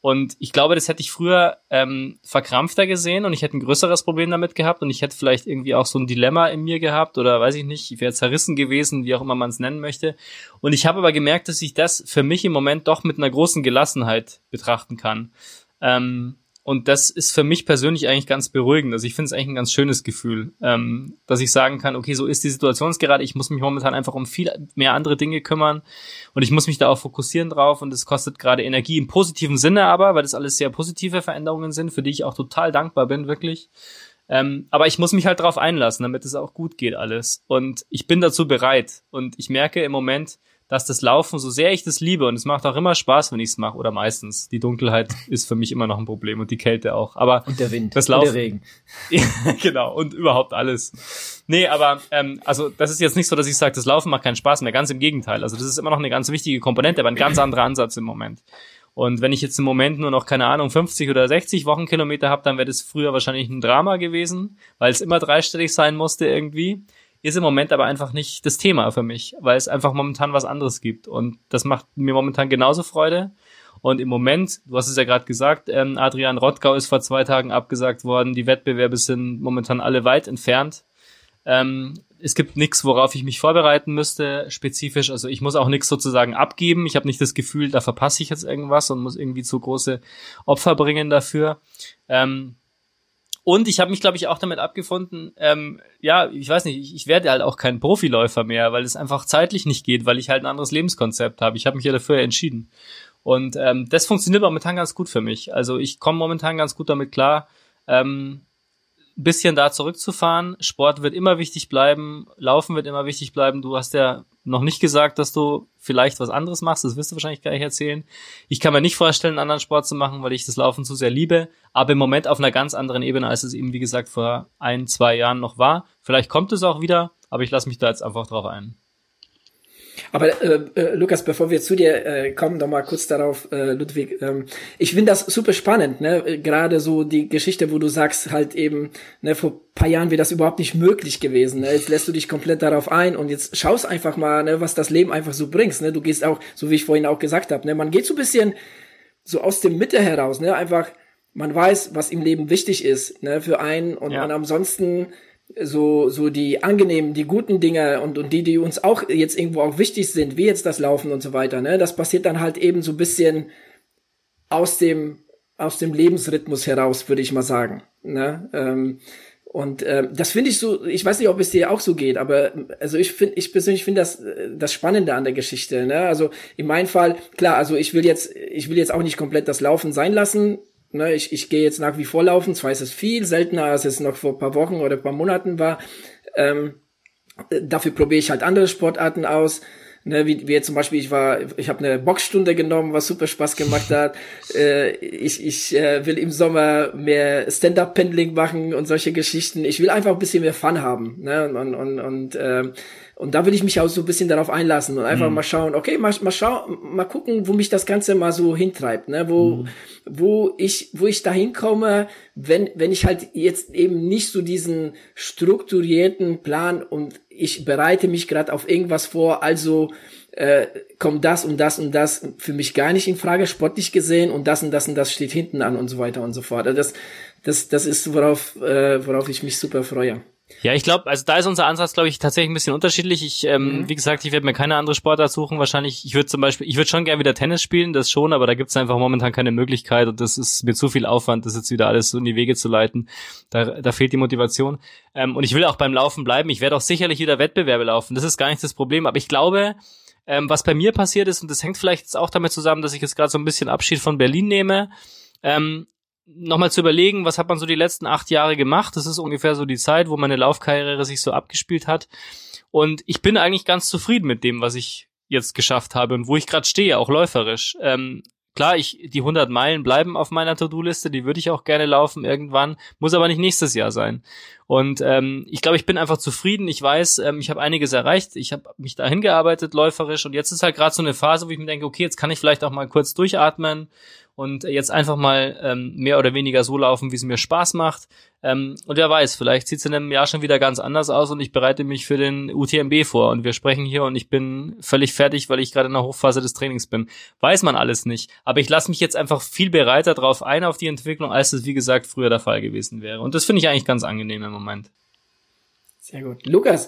Und ich glaube, das hätte ich früher ähm, verkrampfter gesehen und ich hätte ein größeres Problem damit gehabt und ich hätte vielleicht irgendwie auch so ein Dilemma in mir gehabt oder weiß ich nicht, ich wäre zerrissen gewesen, wie auch immer man es nennen möchte. Und ich habe aber gemerkt, dass ich das für mich im Moment doch mit einer großen Gelassenheit betrachten kann. Ähm, und das ist für mich persönlich eigentlich ganz beruhigend. Also ich finde es eigentlich ein ganz schönes Gefühl, ähm, dass ich sagen kann, okay, so ist die Situation gerade. Ich muss mich momentan einfach um viel mehr andere Dinge kümmern und ich muss mich da auch fokussieren drauf und es kostet gerade Energie im positiven Sinne aber, weil das alles sehr positive Veränderungen sind, für die ich auch total dankbar bin, wirklich. Ähm, aber ich muss mich halt drauf einlassen, damit es auch gut geht alles. Und ich bin dazu bereit. Und ich merke im Moment, dass das Laufen, so sehr ich das liebe, und es macht auch immer Spaß, wenn ich es mache, oder meistens. Die Dunkelheit ist für mich immer noch ein Problem und die Kälte auch. Aber und der Wind das Laufen, und der Regen. genau, und überhaupt alles. Nee, aber ähm, also das ist jetzt nicht so, dass ich sage, das Laufen macht keinen Spaß mehr. Ganz im Gegenteil. Also das ist immer noch eine ganz wichtige Komponente, aber ein ganz anderer Ansatz im Moment. Und wenn ich jetzt im Moment nur noch, keine Ahnung, 50 oder 60 Wochenkilometer habe, dann wäre das früher wahrscheinlich ein Drama gewesen, weil es immer dreistellig sein musste irgendwie ist im Moment aber einfach nicht das Thema für mich, weil es einfach momentan was anderes gibt. Und das macht mir momentan genauso Freude. Und im Moment, du hast es ja gerade gesagt, ähm, Adrian Rottgau ist vor zwei Tagen abgesagt worden. Die Wettbewerbe sind momentan alle weit entfernt. Ähm, es gibt nichts, worauf ich mich vorbereiten müsste, spezifisch. Also ich muss auch nichts sozusagen abgeben. Ich habe nicht das Gefühl, da verpasse ich jetzt irgendwas und muss irgendwie zu große Opfer bringen dafür. Ähm, und ich habe mich, glaube ich, auch damit abgefunden, ähm, ja, ich weiß nicht, ich, ich werde halt auch kein Profiläufer mehr, weil es einfach zeitlich nicht geht, weil ich halt ein anderes Lebenskonzept habe. Ich habe mich ja dafür entschieden. Und ähm, das funktioniert momentan ganz gut für mich. Also ich komme momentan ganz gut damit klar, ähm, bisschen da zurückzufahren. Sport wird immer wichtig bleiben, Laufen wird immer wichtig bleiben. Du hast ja noch nicht gesagt, dass du vielleicht was anderes machst. Das wirst du wahrscheinlich gleich erzählen. Ich kann mir nicht vorstellen, einen anderen Sport zu machen, weil ich das Laufen zu sehr liebe. Aber im Moment auf einer ganz anderen Ebene, als es eben, wie gesagt, vor ein, zwei Jahren noch war. Vielleicht kommt es auch wieder, aber ich lasse mich da jetzt einfach drauf ein. Aber äh, äh, Lukas, bevor wir zu dir äh, kommen, noch mal kurz darauf, äh, Ludwig. Ähm, ich finde das super spannend, ne? Gerade so die Geschichte, wo du sagst, halt eben, ne, vor paar Jahren wäre das überhaupt nicht möglich gewesen. Ne? Jetzt lässt du dich komplett darauf ein und jetzt schaust einfach mal, ne, was das Leben einfach so bringt. Ne? Du gehst auch, so wie ich vorhin auch gesagt habe, ne, man geht so ein bisschen so aus dem Mitte heraus, ne, einfach, man weiß, was im Leben wichtig ist, ne, für einen und, ja. und ansonsten so, so die angenehmen, die guten Dinge und, und die, die uns auch jetzt irgendwo auch wichtig sind, wie jetzt das Laufen und so weiter, ne, das passiert dann halt eben so ein bisschen aus dem, aus dem Lebensrhythmus heraus, würde ich mal sagen, ne, ähm, und äh, das finde ich so, ich weiß nicht, ob es dir auch so geht, aber also ich finde, ich persönlich finde das das Spannende an der Geschichte. Ne? Also in meinem Fall, klar, also ich will jetzt, ich will jetzt auch nicht komplett das Laufen sein lassen. Ne, ich, ich gehe jetzt nach wie vor laufen, zwar ist es viel seltener, als es noch vor paar Wochen oder paar Monaten war. Ähm, dafür probiere ich halt andere Sportarten aus. Ne, wie, wie zum Beispiel, ich war, ich habe eine Boxstunde genommen, was super Spaß gemacht hat. äh, ich ich äh, will im Sommer mehr Stand-up-Pendling machen und solche Geschichten. Ich will einfach ein bisschen mehr Fun haben. Ne? Und, und, und äh, und da will ich mich auch so ein bisschen darauf einlassen und einfach mhm. mal schauen, okay, mal, mal schauen, mal gucken, wo mich das Ganze mal so hintreibt, ne, wo, mhm. wo ich, wo ich da hinkomme, wenn, wenn ich halt jetzt eben nicht so diesen strukturierten Plan und ich bereite mich gerade auf irgendwas vor, also äh, kommt das und das und das für mich gar nicht in Frage, sportlich gesehen und das und das und das steht hinten an und so weiter und so fort. Also das, das, das ist, worauf, äh, worauf ich mich super freue. Ja, ich glaube, also da ist unser Ansatz, glaube ich, tatsächlich ein bisschen unterschiedlich. Ich, ähm, mhm. wie gesagt, ich werde mir keine andere Sportart suchen. Wahrscheinlich, ich würde zum Beispiel, ich würde schon gerne wieder Tennis spielen, das schon, aber da gibt es einfach momentan keine Möglichkeit und das ist mir zu viel Aufwand, das jetzt wieder alles so in die Wege zu leiten. Da, da fehlt die Motivation. Ähm, und ich will auch beim Laufen bleiben. Ich werde auch sicherlich wieder Wettbewerbe laufen. Das ist gar nicht das Problem. Aber ich glaube, ähm, was bei mir passiert ist, und das hängt vielleicht jetzt auch damit zusammen, dass ich jetzt gerade so ein bisschen Abschied von Berlin nehme. Ähm, nochmal zu überlegen, was hat man so die letzten acht Jahre gemacht. Das ist ungefähr so die Zeit, wo meine Laufkarriere sich so abgespielt hat. Und ich bin eigentlich ganz zufrieden mit dem, was ich jetzt geschafft habe und wo ich gerade stehe, auch läuferisch. Ähm, klar, ich die 100 Meilen bleiben auf meiner To-Do-Liste, die würde ich auch gerne laufen irgendwann, muss aber nicht nächstes Jahr sein. Und ähm, ich glaube, ich bin einfach zufrieden. Ich weiß, ähm, ich habe einiges erreicht. Ich habe mich dahin gearbeitet, läuferisch. Und jetzt ist halt gerade so eine Phase, wo ich mir denke, okay, jetzt kann ich vielleicht auch mal kurz durchatmen und jetzt einfach mal ähm, mehr oder weniger so laufen, wie es mir Spaß macht. Ähm, und wer weiß, vielleicht sieht es in einem Jahr schon wieder ganz anders aus und ich bereite mich für den UTMB vor und wir sprechen hier und ich bin völlig fertig, weil ich gerade in der Hochphase des Trainings bin. Weiß man alles nicht. Aber ich lasse mich jetzt einfach viel bereiter drauf ein auf die Entwicklung, als es wie gesagt früher der Fall gewesen wäre. Und das finde ich eigentlich ganz angenehm im Moment. Sehr gut. Lukas,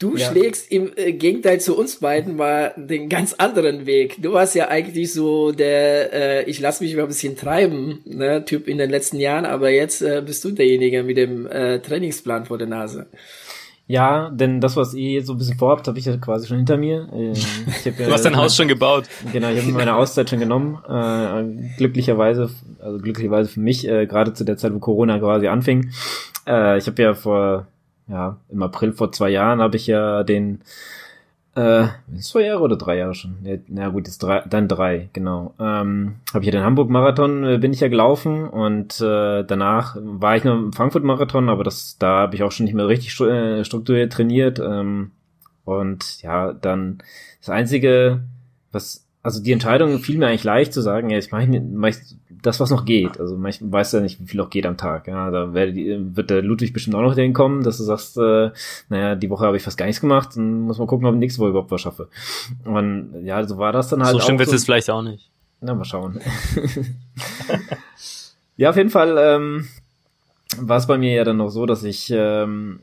Du ja. schlägst im äh, Gegenteil zu uns beiden mal den ganz anderen Weg. Du warst ja eigentlich so der, äh, ich lass mich mal ein bisschen treiben, ne, Typ in den letzten Jahren, aber jetzt äh, bist du derjenige mit dem äh, Trainingsplan vor der Nase. Ja, denn das, was ihr so ein bisschen vorhabt, habe ich ja quasi schon hinter mir. Ähm, ich hab ja, du hast dein Haus schon gebaut. Genau, ich habe meine Auszeit schon genommen. Äh, glücklicherweise, also glücklicherweise für mich, äh, gerade zu der Zeit, wo Corona quasi anfing. Äh, ich habe ja vor ja, im April vor zwei Jahren habe ich ja den äh, zwei Jahre oder drei Jahre schon? Ja, na gut, jetzt drei, dann drei, genau. Ähm, habe ich ja den Hamburg-Marathon, äh, bin ich ja gelaufen und äh, danach war ich noch im Frankfurt-Marathon, aber das, da habe ich auch schon nicht mehr richtig äh, strukturiert trainiert. Ähm, und ja, dann das Einzige, was also die Entscheidung fiel mir eigentlich leicht zu sagen, ja, ich mache mach das, was noch geht. Also ich weiß ja nicht, wie viel noch geht am Tag. Ja, da wird, wird der Ludwig bestimmt auch noch hinkommen, dass du sagst, äh, naja, die Woche habe ich fast gar nichts gemacht, dann muss man gucken, ob ich nächste Woche überhaupt was schaffe. Und ja, so war das dann halt. So schlimm wird es vielleicht auch nicht. Na, mal schauen. ja, auf jeden Fall ähm, war es bei mir ja dann noch so, dass ich ähm,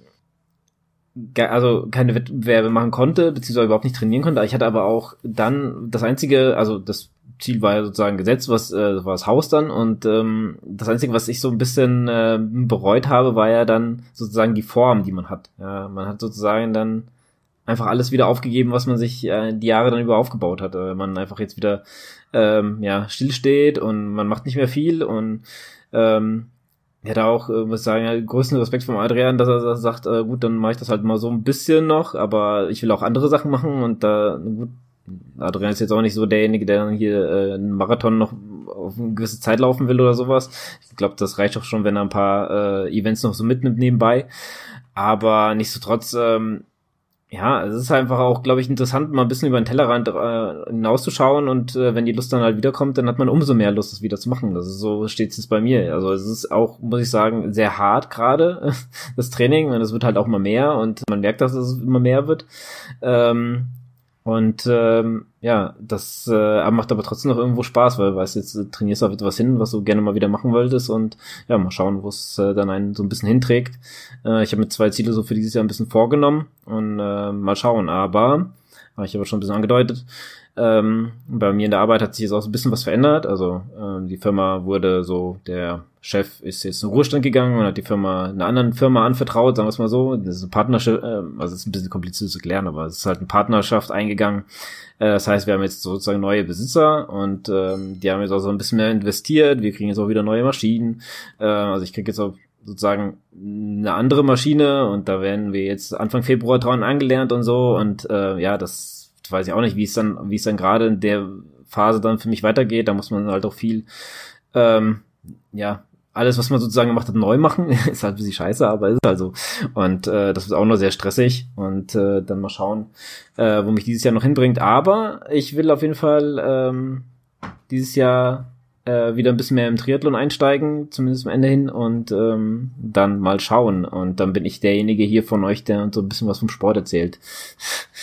also keine Wettbewerbe machen konnte, beziehungsweise überhaupt nicht trainieren konnte. Ich hatte aber auch dann das einzige, also das Ziel war ja sozusagen gesetzt, was äh, war das Haus dann und ähm, das einzige, was ich so ein bisschen äh, bereut habe, war ja dann sozusagen die Form, die man hat. Ja, man hat sozusagen dann einfach alles wieder aufgegeben, was man sich äh, die Jahre dann über aufgebaut hat. Wenn man einfach jetzt wieder ähm, ja stillsteht und man macht nicht mehr viel und ähm, hätte auch, äh, muss sagen, ja, größten Respekt vom Adrian, dass er sagt, äh, gut, dann mache ich das halt mal so ein bisschen noch, aber ich will auch andere Sachen machen und da, gut, Adrian ist jetzt auch nicht so derjenige, der dann hier äh, einen Marathon noch auf eine gewisse Zeit laufen will oder sowas. Ich glaube, das reicht auch schon, wenn er ein paar äh, Events noch so mitnimmt nebenbei. Aber nichtsdestotrotz ähm, ja, es ist einfach auch, glaube ich, interessant, mal ein bisschen über den Tellerrand äh, hinauszuschauen und äh, wenn die Lust dann halt wiederkommt, dann hat man umso mehr Lust, das wieder zu machen. Das ist so steht es bei mir. Also es ist auch, muss ich sagen, sehr hart gerade das Training und es wird halt auch immer mehr und man merkt, dass es immer mehr wird. Ähm, und ähm, ja, das äh, macht aber trotzdem noch irgendwo Spaß, weil weißt jetzt äh, trainierst du auf etwas hin, was du gerne mal wieder machen wolltest und ja, mal schauen, wo es äh, dann einen so ein bisschen hinträgt. Äh, ich habe mir zwei Ziele so für dieses Jahr ein bisschen vorgenommen und äh, mal schauen. Aber, habe ich aber schon ein bisschen angedeutet, ähm, bei mir in der Arbeit hat sich jetzt auch so ein bisschen was verändert. Also äh, die Firma wurde so, der Chef ist jetzt in den Ruhestand gegangen und hat die Firma einer anderen Firma anvertraut, sagen wir es mal so. Das ist eine Partnerschaft, äh, also es ist ein bisschen kompliziert zu klären, aber es ist halt eine Partnerschaft eingegangen. Äh, das heißt, wir haben jetzt sozusagen neue Besitzer und ähm, die haben jetzt auch so ein bisschen mehr investiert. Wir kriegen jetzt auch wieder neue Maschinen. Äh, also ich kriege jetzt auch sozusagen eine andere Maschine und da werden wir jetzt Anfang Februar dran angelernt und so und äh, ja, das weiß ich auch nicht, wie es dann, wie es dann gerade in der Phase dann für mich weitergeht. Da muss man halt auch viel, ähm, ja, alles, was man sozusagen gemacht hat, neu machen. ist halt ein bisschen scheiße, aber ist halt so. Und äh, das ist auch noch sehr stressig. Und äh, dann mal schauen, äh, wo mich dieses Jahr noch hinbringt. Aber ich will auf jeden Fall ähm, dieses Jahr äh, wieder ein bisschen mehr im Triathlon einsteigen, zumindest am Ende hin, und ähm, dann mal schauen. Und dann bin ich derjenige hier von euch, der uns so ein bisschen was vom Sport erzählt.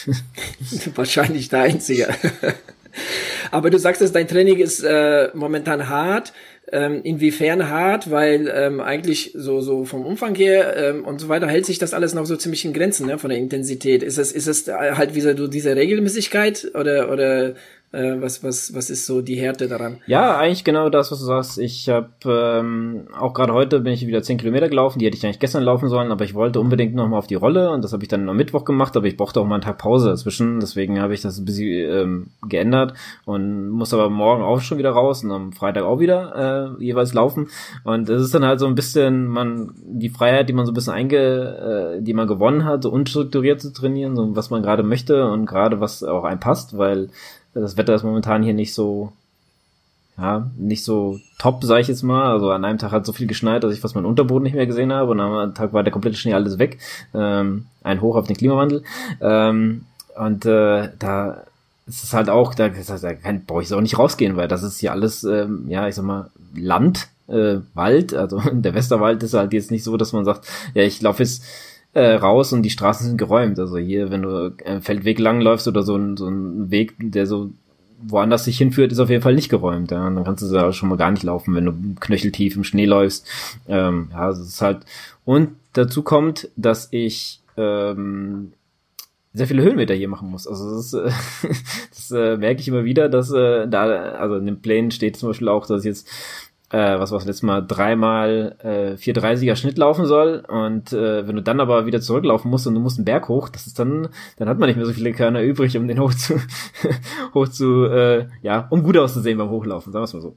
Wahrscheinlich der Einzige. Aber du sagst, dass dein Training ist äh, momentan hart. Ähm, inwiefern hart? Weil ähm, eigentlich so so vom Umfang her ähm, und so weiter hält sich das alles noch so ziemlich in Grenzen ne, von der Intensität. Ist es ist es halt wie so diese Regelmäßigkeit oder oder äh, was, was, was ist so die Härte daran? Ja, eigentlich genau das, was du sagst. Ich habe ähm, auch gerade heute bin ich wieder 10 Kilometer gelaufen, die hätte ich eigentlich gestern laufen sollen, aber ich wollte unbedingt nochmal auf die Rolle und das habe ich dann am Mittwoch gemacht, aber ich brauchte auch mal einen Tag Pause dazwischen, deswegen habe ich das ein bisschen ähm, geändert und muss aber morgen auch schon wieder raus und am Freitag auch wieder äh, jeweils laufen. Und es ist dann halt so ein bisschen, man, die Freiheit, die man so ein bisschen einge, äh, die man gewonnen hat, so unstrukturiert zu trainieren, so was man gerade möchte und gerade was auch einem passt, weil das Wetter ist momentan hier nicht so, ja, nicht so top, sag ich jetzt mal. Also an einem Tag hat so viel geschneit, dass ich fast meinen Unterboden nicht mehr gesehen habe und am anderen Tag war der komplette Schnee alles weg. Ähm, ein Hoch auf den Klimawandel. Ähm, und äh, da ist es halt auch, da, da brauche ich auch nicht rausgehen, weil das ist hier alles, ähm, ja, ich sag mal, Land, äh, Wald. Also der Westerwald ist halt jetzt nicht so, dass man sagt, ja, ich laufe jetzt äh, raus und die Straßen sind geräumt. Also hier, wenn du äh, Feldweg lang läufst oder so ein, so ein Weg, der so woanders sich hinführt, ist auf jeden Fall nicht geräumt. Ja? Dann kannst du da schon mal gar nicht laufen, wenn du knöcheltief im Schnee läufst. Ähm, ja, es ist halt. Und dazu kommt, dass ich ähm, sehr viele Höhenmeter hier machen muss. Also das, äh, das äh, merke ich immer wieder, dass äh, da, also in den Plänen steht zum Beispiel auch, dass ich jetzt äh, was war das letzte Mal, dreimal äh, 430er Schnitt laufen soll und äh, wenn du dann aber wieder zurücklaufen musst und du musst einen Berg hoch, das ist dann, dann hat man nicht mehr so viele Körner übrig, um den hoch zu, hoch zu, äh, ja, um gut auszusehen beim Hochlaufen, sagen wir mal so.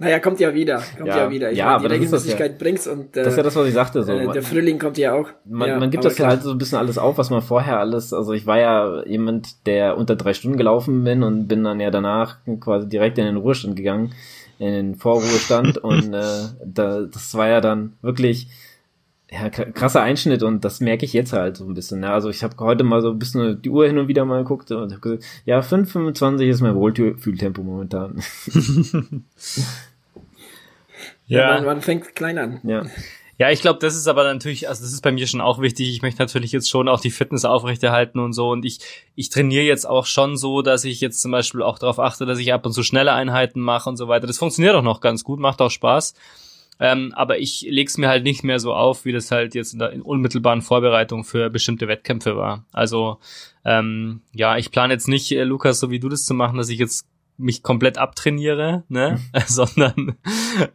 Naja, kommt ja wieder, kommt ja, ja wieder. Ich ja, meine, aber die Regelmäßigkeit ja, bringt's und äh, das ist ja das, was ich sagte. So. Äh, der Frühling kommt ja auch. Man, ja, man gibt das ja halt so ein bisschen alles auf, was man vorher alles. Also ich war ja jemand, der unter drei Stunden gelaufen bin und bin dann ja danach quasi direkt in den Ruhestand gegangen, in den Vorruhestand und äh, da, das war ja dann wirklich ja, krasser Einschnitt und das merke ich jetzt halt so ein bisschen. Ne? Also ich habe heute mal so ein bisschen die Uhr hin und wieder mal geguckt und habe gesagt, ja, 5,25 ist mein Wohlfühltempo momentan. ja. Man, man fängt klein an. Ja. Ja, ich glaube, das ist aber natürlich, also das ist bei mir schon auch wichtig. Ich möchte natürlich jetzt schon auch die Fitness aufrechterhalten und so. Und ich, ich trainiere jetzt auch schon so, dass ich jetzt zum Beispiel auch darauf achte, dass ich ab und zu schnelle Einheiten mache und so weiter. Das funktioniert auch noch ganz gut, macht auch Spaß. Ähm, aber ich leg's mir halt nicht mehr so auf, wie das halt jetzt in der in unmittelbaren Vorbereitung für bestimmte Wettkämpfe war. Also ähm, ja, ich plane jetzt nicht, äh, Lukas, so wie du das zu machen, dass ich jetzt mich komplett abtrainiere, ne, sondern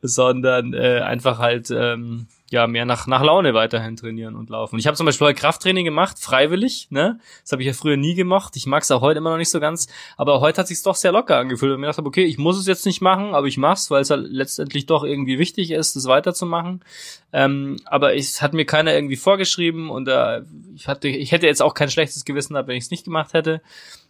sondern äh, einfach halt ähm, ja mehr nach nach Laune weiterhin trainieren und laufen. Ich habe zum Beispiel heute Krafttraining gemacht, freiwillig, ne? Das habe ich ja früher nie gemacht. Ich mag es auch heute immer noch nicht so ganz, aber heute hat sich doch sehr locker angefühlt und mir gedacht habe, okay, ich muss es jetzt nicht machen, aber ich mach's, weil es halt letztendlich doch irgendwie wichtig ist, das weiterzumachen. Ähm, aber es hat mir keiner irgendwie vorgeschrieben und äh, ich hatte ich hätte jetzt auch kein schlechtes Gewissen, wenn ich es nicht gemacht hätte.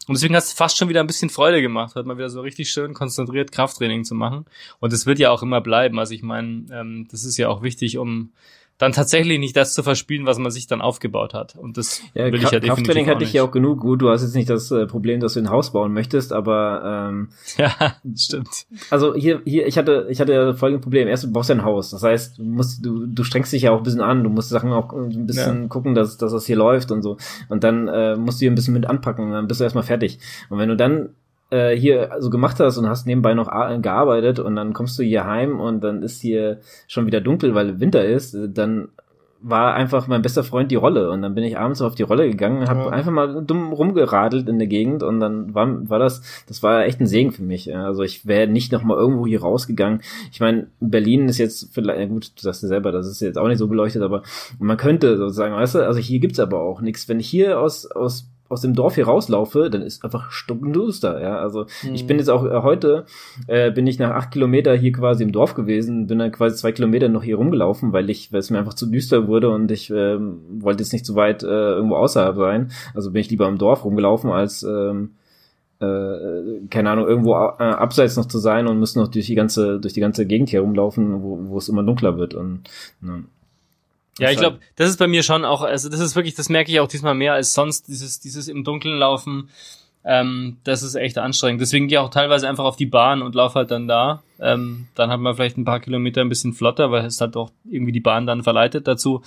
Und deswegen hat es fast schon wieder ein bisschen Freude gemacht, hat mal wieder so richtig schön konzentriert Krafttraining zu machen. Und das wird ja auch immer bleiben. Also ich meine, ähm, das ist ja auch wichtig, um dann tatsächlich nicht das zu verspielen, was man sich dann aufgebaut hat. Und das ja, will ich ja definitiv Krafttraining hatte ich ja auch genug. Gut, du hast jetzt nicht das äh, Problem, dass du ein Haus bauen möchtest, aber ähm, ja, stimmt. Also hier, hier, ich hatte, ich hatte ja folgendes Problem. Erst du brauchst ja ein Haus. Das heißt, du musst, du, du strengst dich ja auch ein bisschen an. Du musst Sachen auch ein bisschen ja. gucken, dass, dass das hier läuft und so. Und dann äh, musst du hier ein bisschen mit anpacken und dann bist du erstmal fertig. Und wenn du dann äh, hier also gemacht hast und hast nebenbei noch gearbeitet und dann kommst du hier heim und dann ist hier schon wieder dunkel, weil Winter ist, dann war einfach mein bester Freund die Rolle und dann bin ich abends auf die Rolle gegangen, habe ja. einfach mal dumm rumgeradelt in der Gegend und dann war, war das, das war echt ein Segen für mich. Also ich wäre nicht noch mal irgendwo hier rausgegangen. Ich meine, Berlin ist jetzt vielleicht, ja gut, du sagst ja selber, das ist jetzt auch nicht so beleuchtet, aber man könnte sozusagen, weißt du, also hier gibt's aber auch nichts. Wenn ich hier aus aus aus dem Dorf hier rauslaufe, dann ist einfach stundenduster, ja. Also mhm. ich bin jetzt auch äh, heute, äh, bin ich nach acht Kilometer hier quasi im Dorf gewesen, bin dann quasi zwei Kilometer noch hier rumgelaufen, weil ich, weil es mir einfach zu düster wurde und ich äh, wollte jetzt nicht zu weit äh, irgendwo außerhalb sein. Also bin ich lieber im Dorf rumgelaufen, als ähm, äh, keine Ahnung, irgendwo äh, abseits noch zu sein und müssen noch durch die ganze, durch die ganze Gegend hier rumlaufen, wo, wo es immer dunkler wird. Und ne. Ja, ich glaube, das ist bei mir schon auch, also das ist wirklich, das merke ich auch diesmal mehr als sonst, dieses, dieses im Dunkeln laufen, ähm, das ist echt anstrengend. Deswegen gehe ich auch teilweise einfach auf die Bahn und laufe halt dann da. Ähm, dann hat man vielleicht ein paar Kilometer ein bisschen flotter, weil es halt auch irgendwie die Bahn dann verleitet dazu.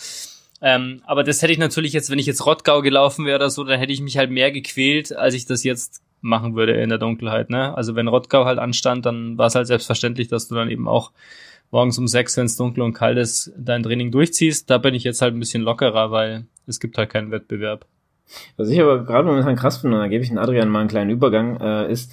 Ähm, aber das hätte ich natürlich jetzt, wenn ich jetzt Rottgau gelaufen wäre oder so, dann hätte ich mich halt mehr gequält, als ich das jetzt machen würde in der Dunkelheit. Ne? Also wenn Rottgau halt anstand, dann war es halt selbstverständlich, dass du dann eben auch morgens um sechs, wenn es dunkel und kalt ist, dein Training durchziehst. Da bin ich jetzt halt ein bisschen lockerer, weil es gibt halt keinen Wettbewerb. Was ich aber gerade momentan krass finde, und da gebe ich den Adrian mal einen kleinen Übergang, äh, ist,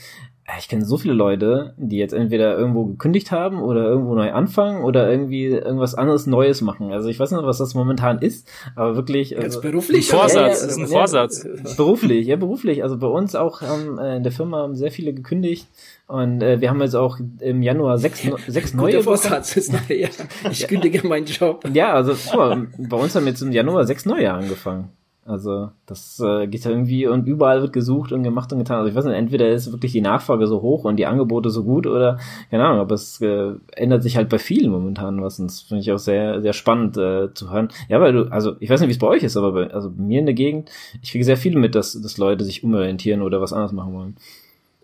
ich kenne so viele Leute, die jetzt entweder irgendwo gekündigt haben oder irgendwo neu anfangen oder irgendwie irgendwas anderes Neues machen. Also ich weiß nicht, was das momentan ist, aber wirklich. Also, jetzt beruflich? Ein Vorsatz, ja, das ist ein Vorsatz. Ja, beruflich, ja, beruflich. Also bei uns auch haben äh, in der Firma haben sehr viele gekündigt und äh, wir haben jetzt auch im Januar sechs, sechs neue. Vorsatz ist nachher, ich kündige meinen Job. Ja, also guck mal, bei uns haben jetzt im Januar sechs neue angefangen. Also das äh, geht ja irgendwie und überall wird gesucht und gemacht und getan. Also ich weiß nicht, entweder ist wirklich die Nachfrage so hoch und die Angebote so gut oder keine Ahnung, aber es äh, ändert sich halt bei vielen momentan was und das finde ich auch sehr sehr spannend äh, zu hören. Ja, weil du, also ich weiß nicht, wie es bei euch ist, aber bei, also bei mir in der Gegend, ich kriege sehr viel mit, dass, dass Leute sich umorientieren oder was anderes machen wollen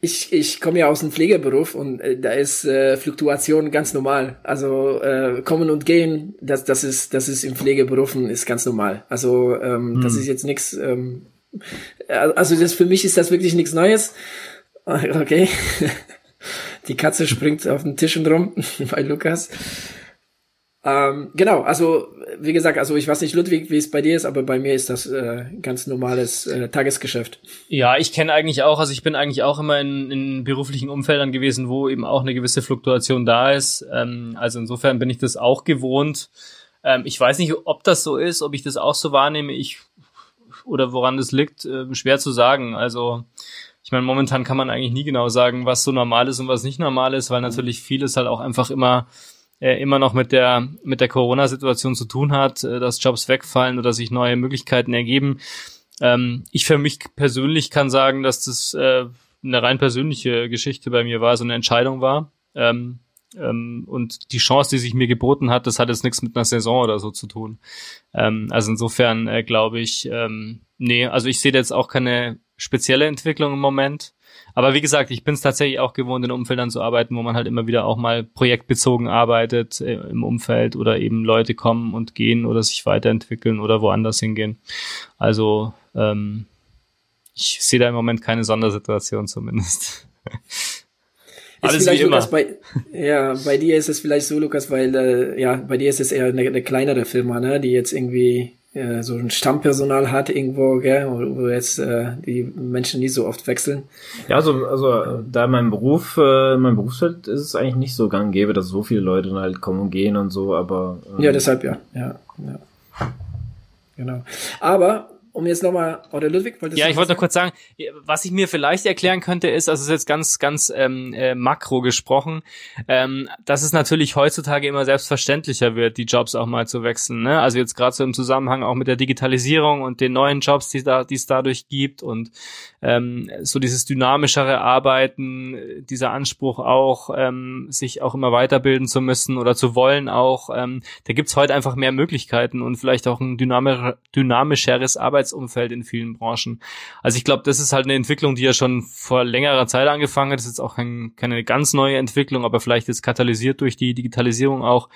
ich, ich komme ja aus dem Pflegeberuf und äh, da ist äh, Fluktuation ganz normal. Also äh, kommen und gehen, das, das ist das ist im Pflegeberufen ist ganz normal. Also ähm, hm. das ist jetzt nichts. Ähm, also das für mich ist das wirklich nichts Neues. Okay. Die Katze springt auf den Tisch und rum bei Lukas. Ähm, genau, also wie gesagt, also ich weiß nicht, Ludwig, wie es bei dir ist, aber bei mir ist das äh, ganz normales äh, Tagesgeschäft. Ja, ich kenne eigentlich auch, also ich bin eigentlich auch immer in, in beruflichen Umfeldern gewesen, wo eben auch eine gewisse Fluktuation da ist. Ähm, also insofern bin ich das auch gewohnt. Ähm, ich weiß nicht, ob das so ist, ob ich das auch so wahrnehme, ich oder woran das liegt, äh, schwer zu sagen. Also ich meine, momentan kann man eigentlich nie genau sagen, was so normal ist und was nicht normal ist, weil natürlich vieles halt auch einfach immer äh, immer noch mit der mit der Corona-Situation zu tun hat, äh, dass Jobs wegfallen oder sich neue Möglichkeiten ergeben. Ähm, ich für mich persönlich kann sagen, dass das äh, eine rein persönliche Geschichte bei mir war, so eine Entscheidung war. Ähm, ähm, und die Chance, die sich mir geboten hat, das hat jetzt nichts mit einer Saison oder so zu tun. Ähm, also insofern äh, glaube ich, ähm, nee, also ich sehe jetzt auch keine spezielle Entwicklung im Moment. Aber wie gesagt, ich bin es tatsächlich auch gewohnt, in Umfeldern zu arbeiten, wo man halt immer wieder auch mal projektbezogen arbeitet äh, im Umfeld oder eben Leute kommen und gehen oder sich weiterentwickeln oder woanders hingehen. Also ähm, ich sehe da im Moment keine Sondersituation zumindest. Alles wie immer. Lukas, bei, ja, bei dir ist es vielleicht so, Lukas, weil äh, ja, bei dir ist es eher eine, eine kleinere Firma, ne, die jetzt irgendwie äh, so ein Stammpersonal hat irgendwo, gell, wo, jetzt äh, die Menschen nie so oft wechseln. Ja, also, also da in meinem Beruf, äh, in meinem Berufsfeld ist es eigentlich nicht so gang gäbe, dass so viele Leute dann halt kommen und gehen und so, aber. Ähm, ja, deshalb ja, ja, ja. Genau. Aber um jetzt nochmal, oder Ludwig, wolltest Ja, ich wollte noch kurz sagen, was ich mir vielleicht erklären könnte, ist, also es ist jetzt ganz, ganz ähm, äh, makro gesprochen, ähm, dass es natürlich heutzutage immer selbstverständlicher wird, die Jobs auch mal zu wechseln. Ne? Also jetzt gerade so im Zusammenhang auch mit der Digitalisierung und den neuen Jobs, die da, die es dadurch gibt und ähm, so dieses dynamischere Arbeiten, dieser Anspruch auch, ähm, sich auch immer weiterbilden zu müssen oder zu wollen auch, ähm, da gibt's heute einfach mehr Möglichkeiten und vielleicht auch ein dynamischeres Arbeiten Arbeitsumfeld in vielen Branchen. Also ich glaube, das ist halt eine Entwicklung, die ja schon vor längerer Zeit angefangen hat. Das ist jetzt auch kein, keine ganz neue Entwicklung, aber vielleicht ist katalysiert durch die Digitalisierung auch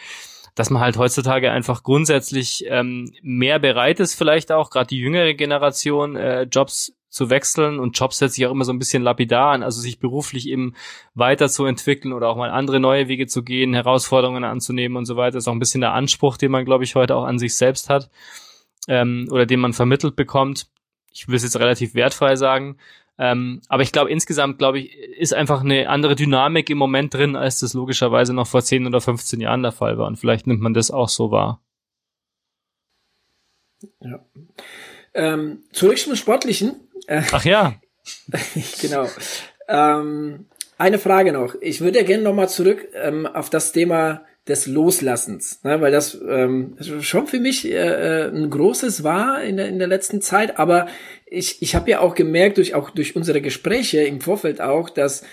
dass man halt heutzutage einfach grundsätzlich ähm, mehr bereit ist, vielleicht auch gerade die jüngere Generation äh, Jobs zu wechseln und Jobs setzt sich auch immer so ein bisschen lapidar an, also sich beruflich eben weiterzuentwickeln oder auch mal andere neue Wege zu gehen, Herausforderungen anzunehmen und so weiter. Ist auch ein bisschen der Anspruch, den man, glaube ich, heute auch an sich selbst hat ähm, oder den man vermittelt bekommt. Ich will es jetzt relativ wertfrei sagen. Ähm, aber ich glaube, insgesamt, glaube ich, ist einfach eine andere Dynamik im Moment drin, als das logischerweise noch vor 10 oder 15 Jahren der Fall war. Und vielleicht nimmt man das auch so wahr. Ja. Ähm, zurück zum Sportlichen. Ach ja. genau. Ähm, eine Frage noch. Ich würde gerne nochmal zurück ähm, auf das Thema des Loslassens, ne? weil das ähm, schon für mich äh, äh, ein großes war in der, in der letzten Zeit, aber ich, ich habe ja auch gemerkt, durch auch durch unsere Gespräche im Vorfeld auch, dass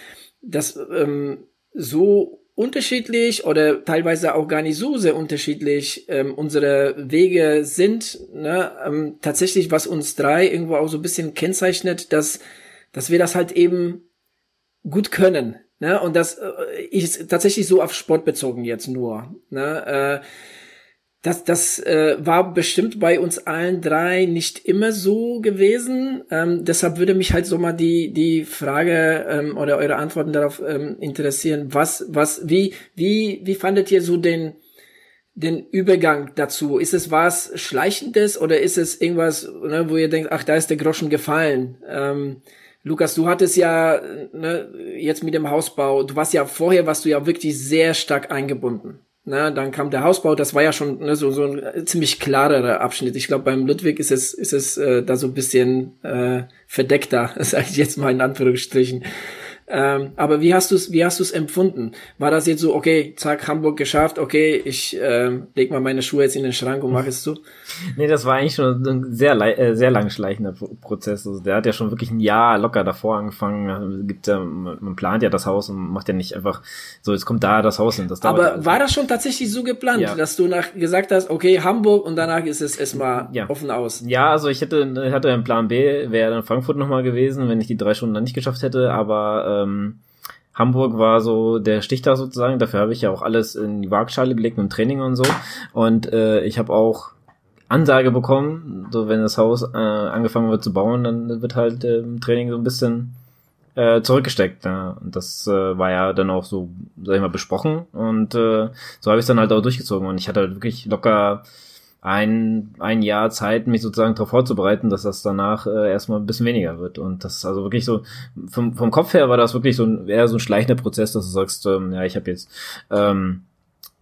dass ähm, so unterschiedlich oder teilweise auch gar nicht so sehr unterschiedlich ähm, unsere Wege sind. Ne? Ähm, tatsächlich, was uns drei irgendwo auch so ein bisschen kennzeichnet, dass, dass wir das halt eben gut können. Ne? Und das äh, ist tatsächlich so auf Sport bezogen jetzt nur. Ne? Äh, das das äh, war bestimmt bei uns allen drei nicht immer so gewesen. Ähm, deshalb würde mich halt so mal die die Frage ähm, oder eure Antworten darauf ähm, interessieren. Was was wie wie wie fandet ihr so den den Übergang dazu? Ist es was Schleichendes oder ist es irgendwas, ne, wo ihr denkt, ach, da ist der Groschen gefallen? Ähm, Lukas, du hattest ja ne, jetzt mit dem Hausbau, du warst ja vorher, warst du ja wirklich sehr stark eingebunden. Ne, dann kam der Hausbau, das war ja schon ne, so, so ein ziemlich klarerer Abschnitt. Ich glaube, beim Ludwig ist es, ist es äh, da so ein bisschen äh, verdeckter, sage ich jetzt mal in Anführungsstrichen. Ähm, aber wie hast du es, wie hast du es empfunden? War das jetzt so, okay, zack, Hamburg geschafft, okay, ich äh, leg mal meine Schuhe jetzt in den Schrank und mache es zu? Nee, das war eigentlich schon ein sehr, äh, sehr langschleichender Prozess. Also der hat ja schon wirklich ein Jahr locker davor angefangen. Gibt ja, man plant ja das Haus und macht ja nicht einfach so, jetzt kommt da das Haus und das Aber also. war das schon tatsächlich so geplant, ja. dass du nach gesagt hast, okay, Hamburg und danach ist es erstmal ja. offen aus? Ja, also ich hätte, hatte einen Plan B, wäre dann Frankfurt nochmal gewesen, wenn ich die drei Stunden dann nicht geschafft hätte, aber ähm, Hamburg war so der Stichtag sozusagen. Dafür habe ich ja auch alles in die Waagschale gelegt und Training und so. Und äh, ich habe auch Ansage bekommen, so wenn das Haus äh, angefangen wird zu bauen, dann wird halt äh, im Training so ein bisschen äh, zurückgesteckt. Ja. Und das äh, war ja dann auch so, sag ich mal, besprochen. Und äh, so habe ich es dann halt auch durchgezogen. Und ich hatte halt wirklich locker ein, ein Jahr Zeit, mich sozusagen darauf vorzubereiten, dass das danach äh, erstmal ein bisschen weniger wird. Und das ist also wirklich so, vom, vom Kopf her war das wirklich so ein, eher so ein schleichender Prozess, dass du sagst, ähm, ja, ich habe jetzt ähm,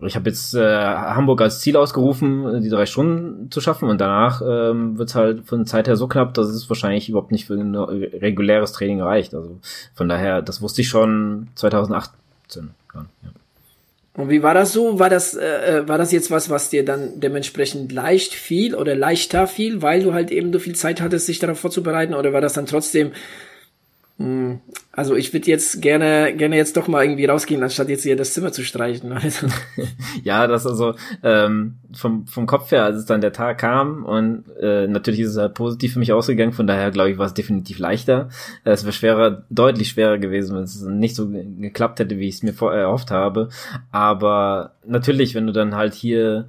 ich habe jetzt äh, Hamburg als Ziel ausgerufen, die drei Stunden zu schaffen und danach ähm, wird es halt von der Zeit her so knapp, dass es wahrscheinlich überhaupt nicht für ein reguläres Training reicht. Also von daher, das wusste ich schon 2018. Dann, ja. Und wie war das so? War das, äh, äh, war das jetzt was, was dir dann dementsprechend leicht fiel oder leichter fiel, weil du halt eben so viel Zeit hattest, sich darauf vorzubereiten? Oder war das dann trotzdem also ich würde jetzt gerne gerne jetzt doch mal irgendwie rausgehen, anstatt jetzt hier das Zimmer zu streichen. Also. ja, das also ähm, vom vom Kopf her, als es dann der Tag kam und äh, natürlich ist es halt positiv für mich ausgegangen. Von daher glaube ich, war es definitiv leichter. Es wäre schwerer, deutlich schwerer gewesen, wenn es nicht so geklappt hätte, wie ich es mir vor erhofft habe. Aber natürlich, wenn du dann halt hier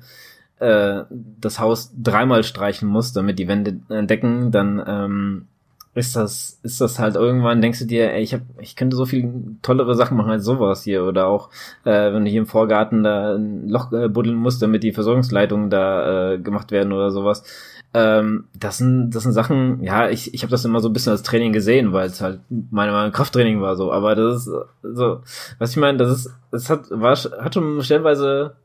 äh, das Haus dreimal streichen musst, damit die Wände decken, dann ähm, ist das, ist das halt irgendwann, denkst du dir, ey, ich hab, ich könnte so viel tollere Sachen machen als sowas hier. Oder auch, äh, wenn du hier im Vorgarten da ein Loch äh, buddeln musst, damit die Versorgungsleitungen da äh, gemacht werden oder sowas. Ähm, das sind, das sind Sachen, ja, ich, ich habe das immer so ein bisschen als Training gesehen, weil es halt meine, meine Krafttraining war so. Aber das ist so, was ich meine, das ist, es hat, war, hat schon stellenweise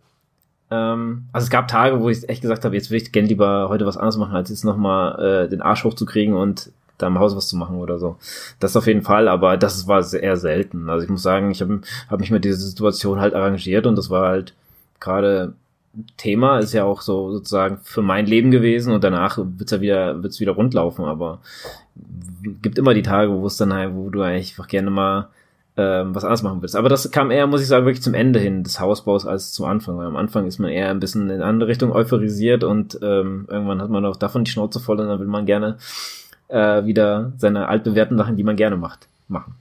ähm, also es gab Tage, wo ich echt gesagt habe, jetzt will ich gerne lieber heute was anderes machen, als jetzt nochmal äh, den Arsch hochzukriegen und da im Haus was zu machen oder so. Das auf jeden Fall, aber das war eher selten. Also ich muss sagen, ich habe hab mich mit dieser Situation halt arrangiert und das war halt gerade Thema, ist ja auch so sozusagen für mein Leben gewesen und danach wird's ja wieder, wird's wieder rundlaufen, aber gibt immer die Tage, wo es dann halt, wo du eigentlich einfach gerne mal ähm, was anderes machen willst. Aber das kam eher, muss ich sagen, wirklich zum Ende hin des Hausbaus als zum Anfang. Weil am Anfang ist man eher ein bisschen in eine andere Richtung euphorisiert und ähm, irgendwann hat man auch davon die Schnauze voll und dann will man gerne äh, wieder seine altbewährten Sachen, die man gerne macht, machen.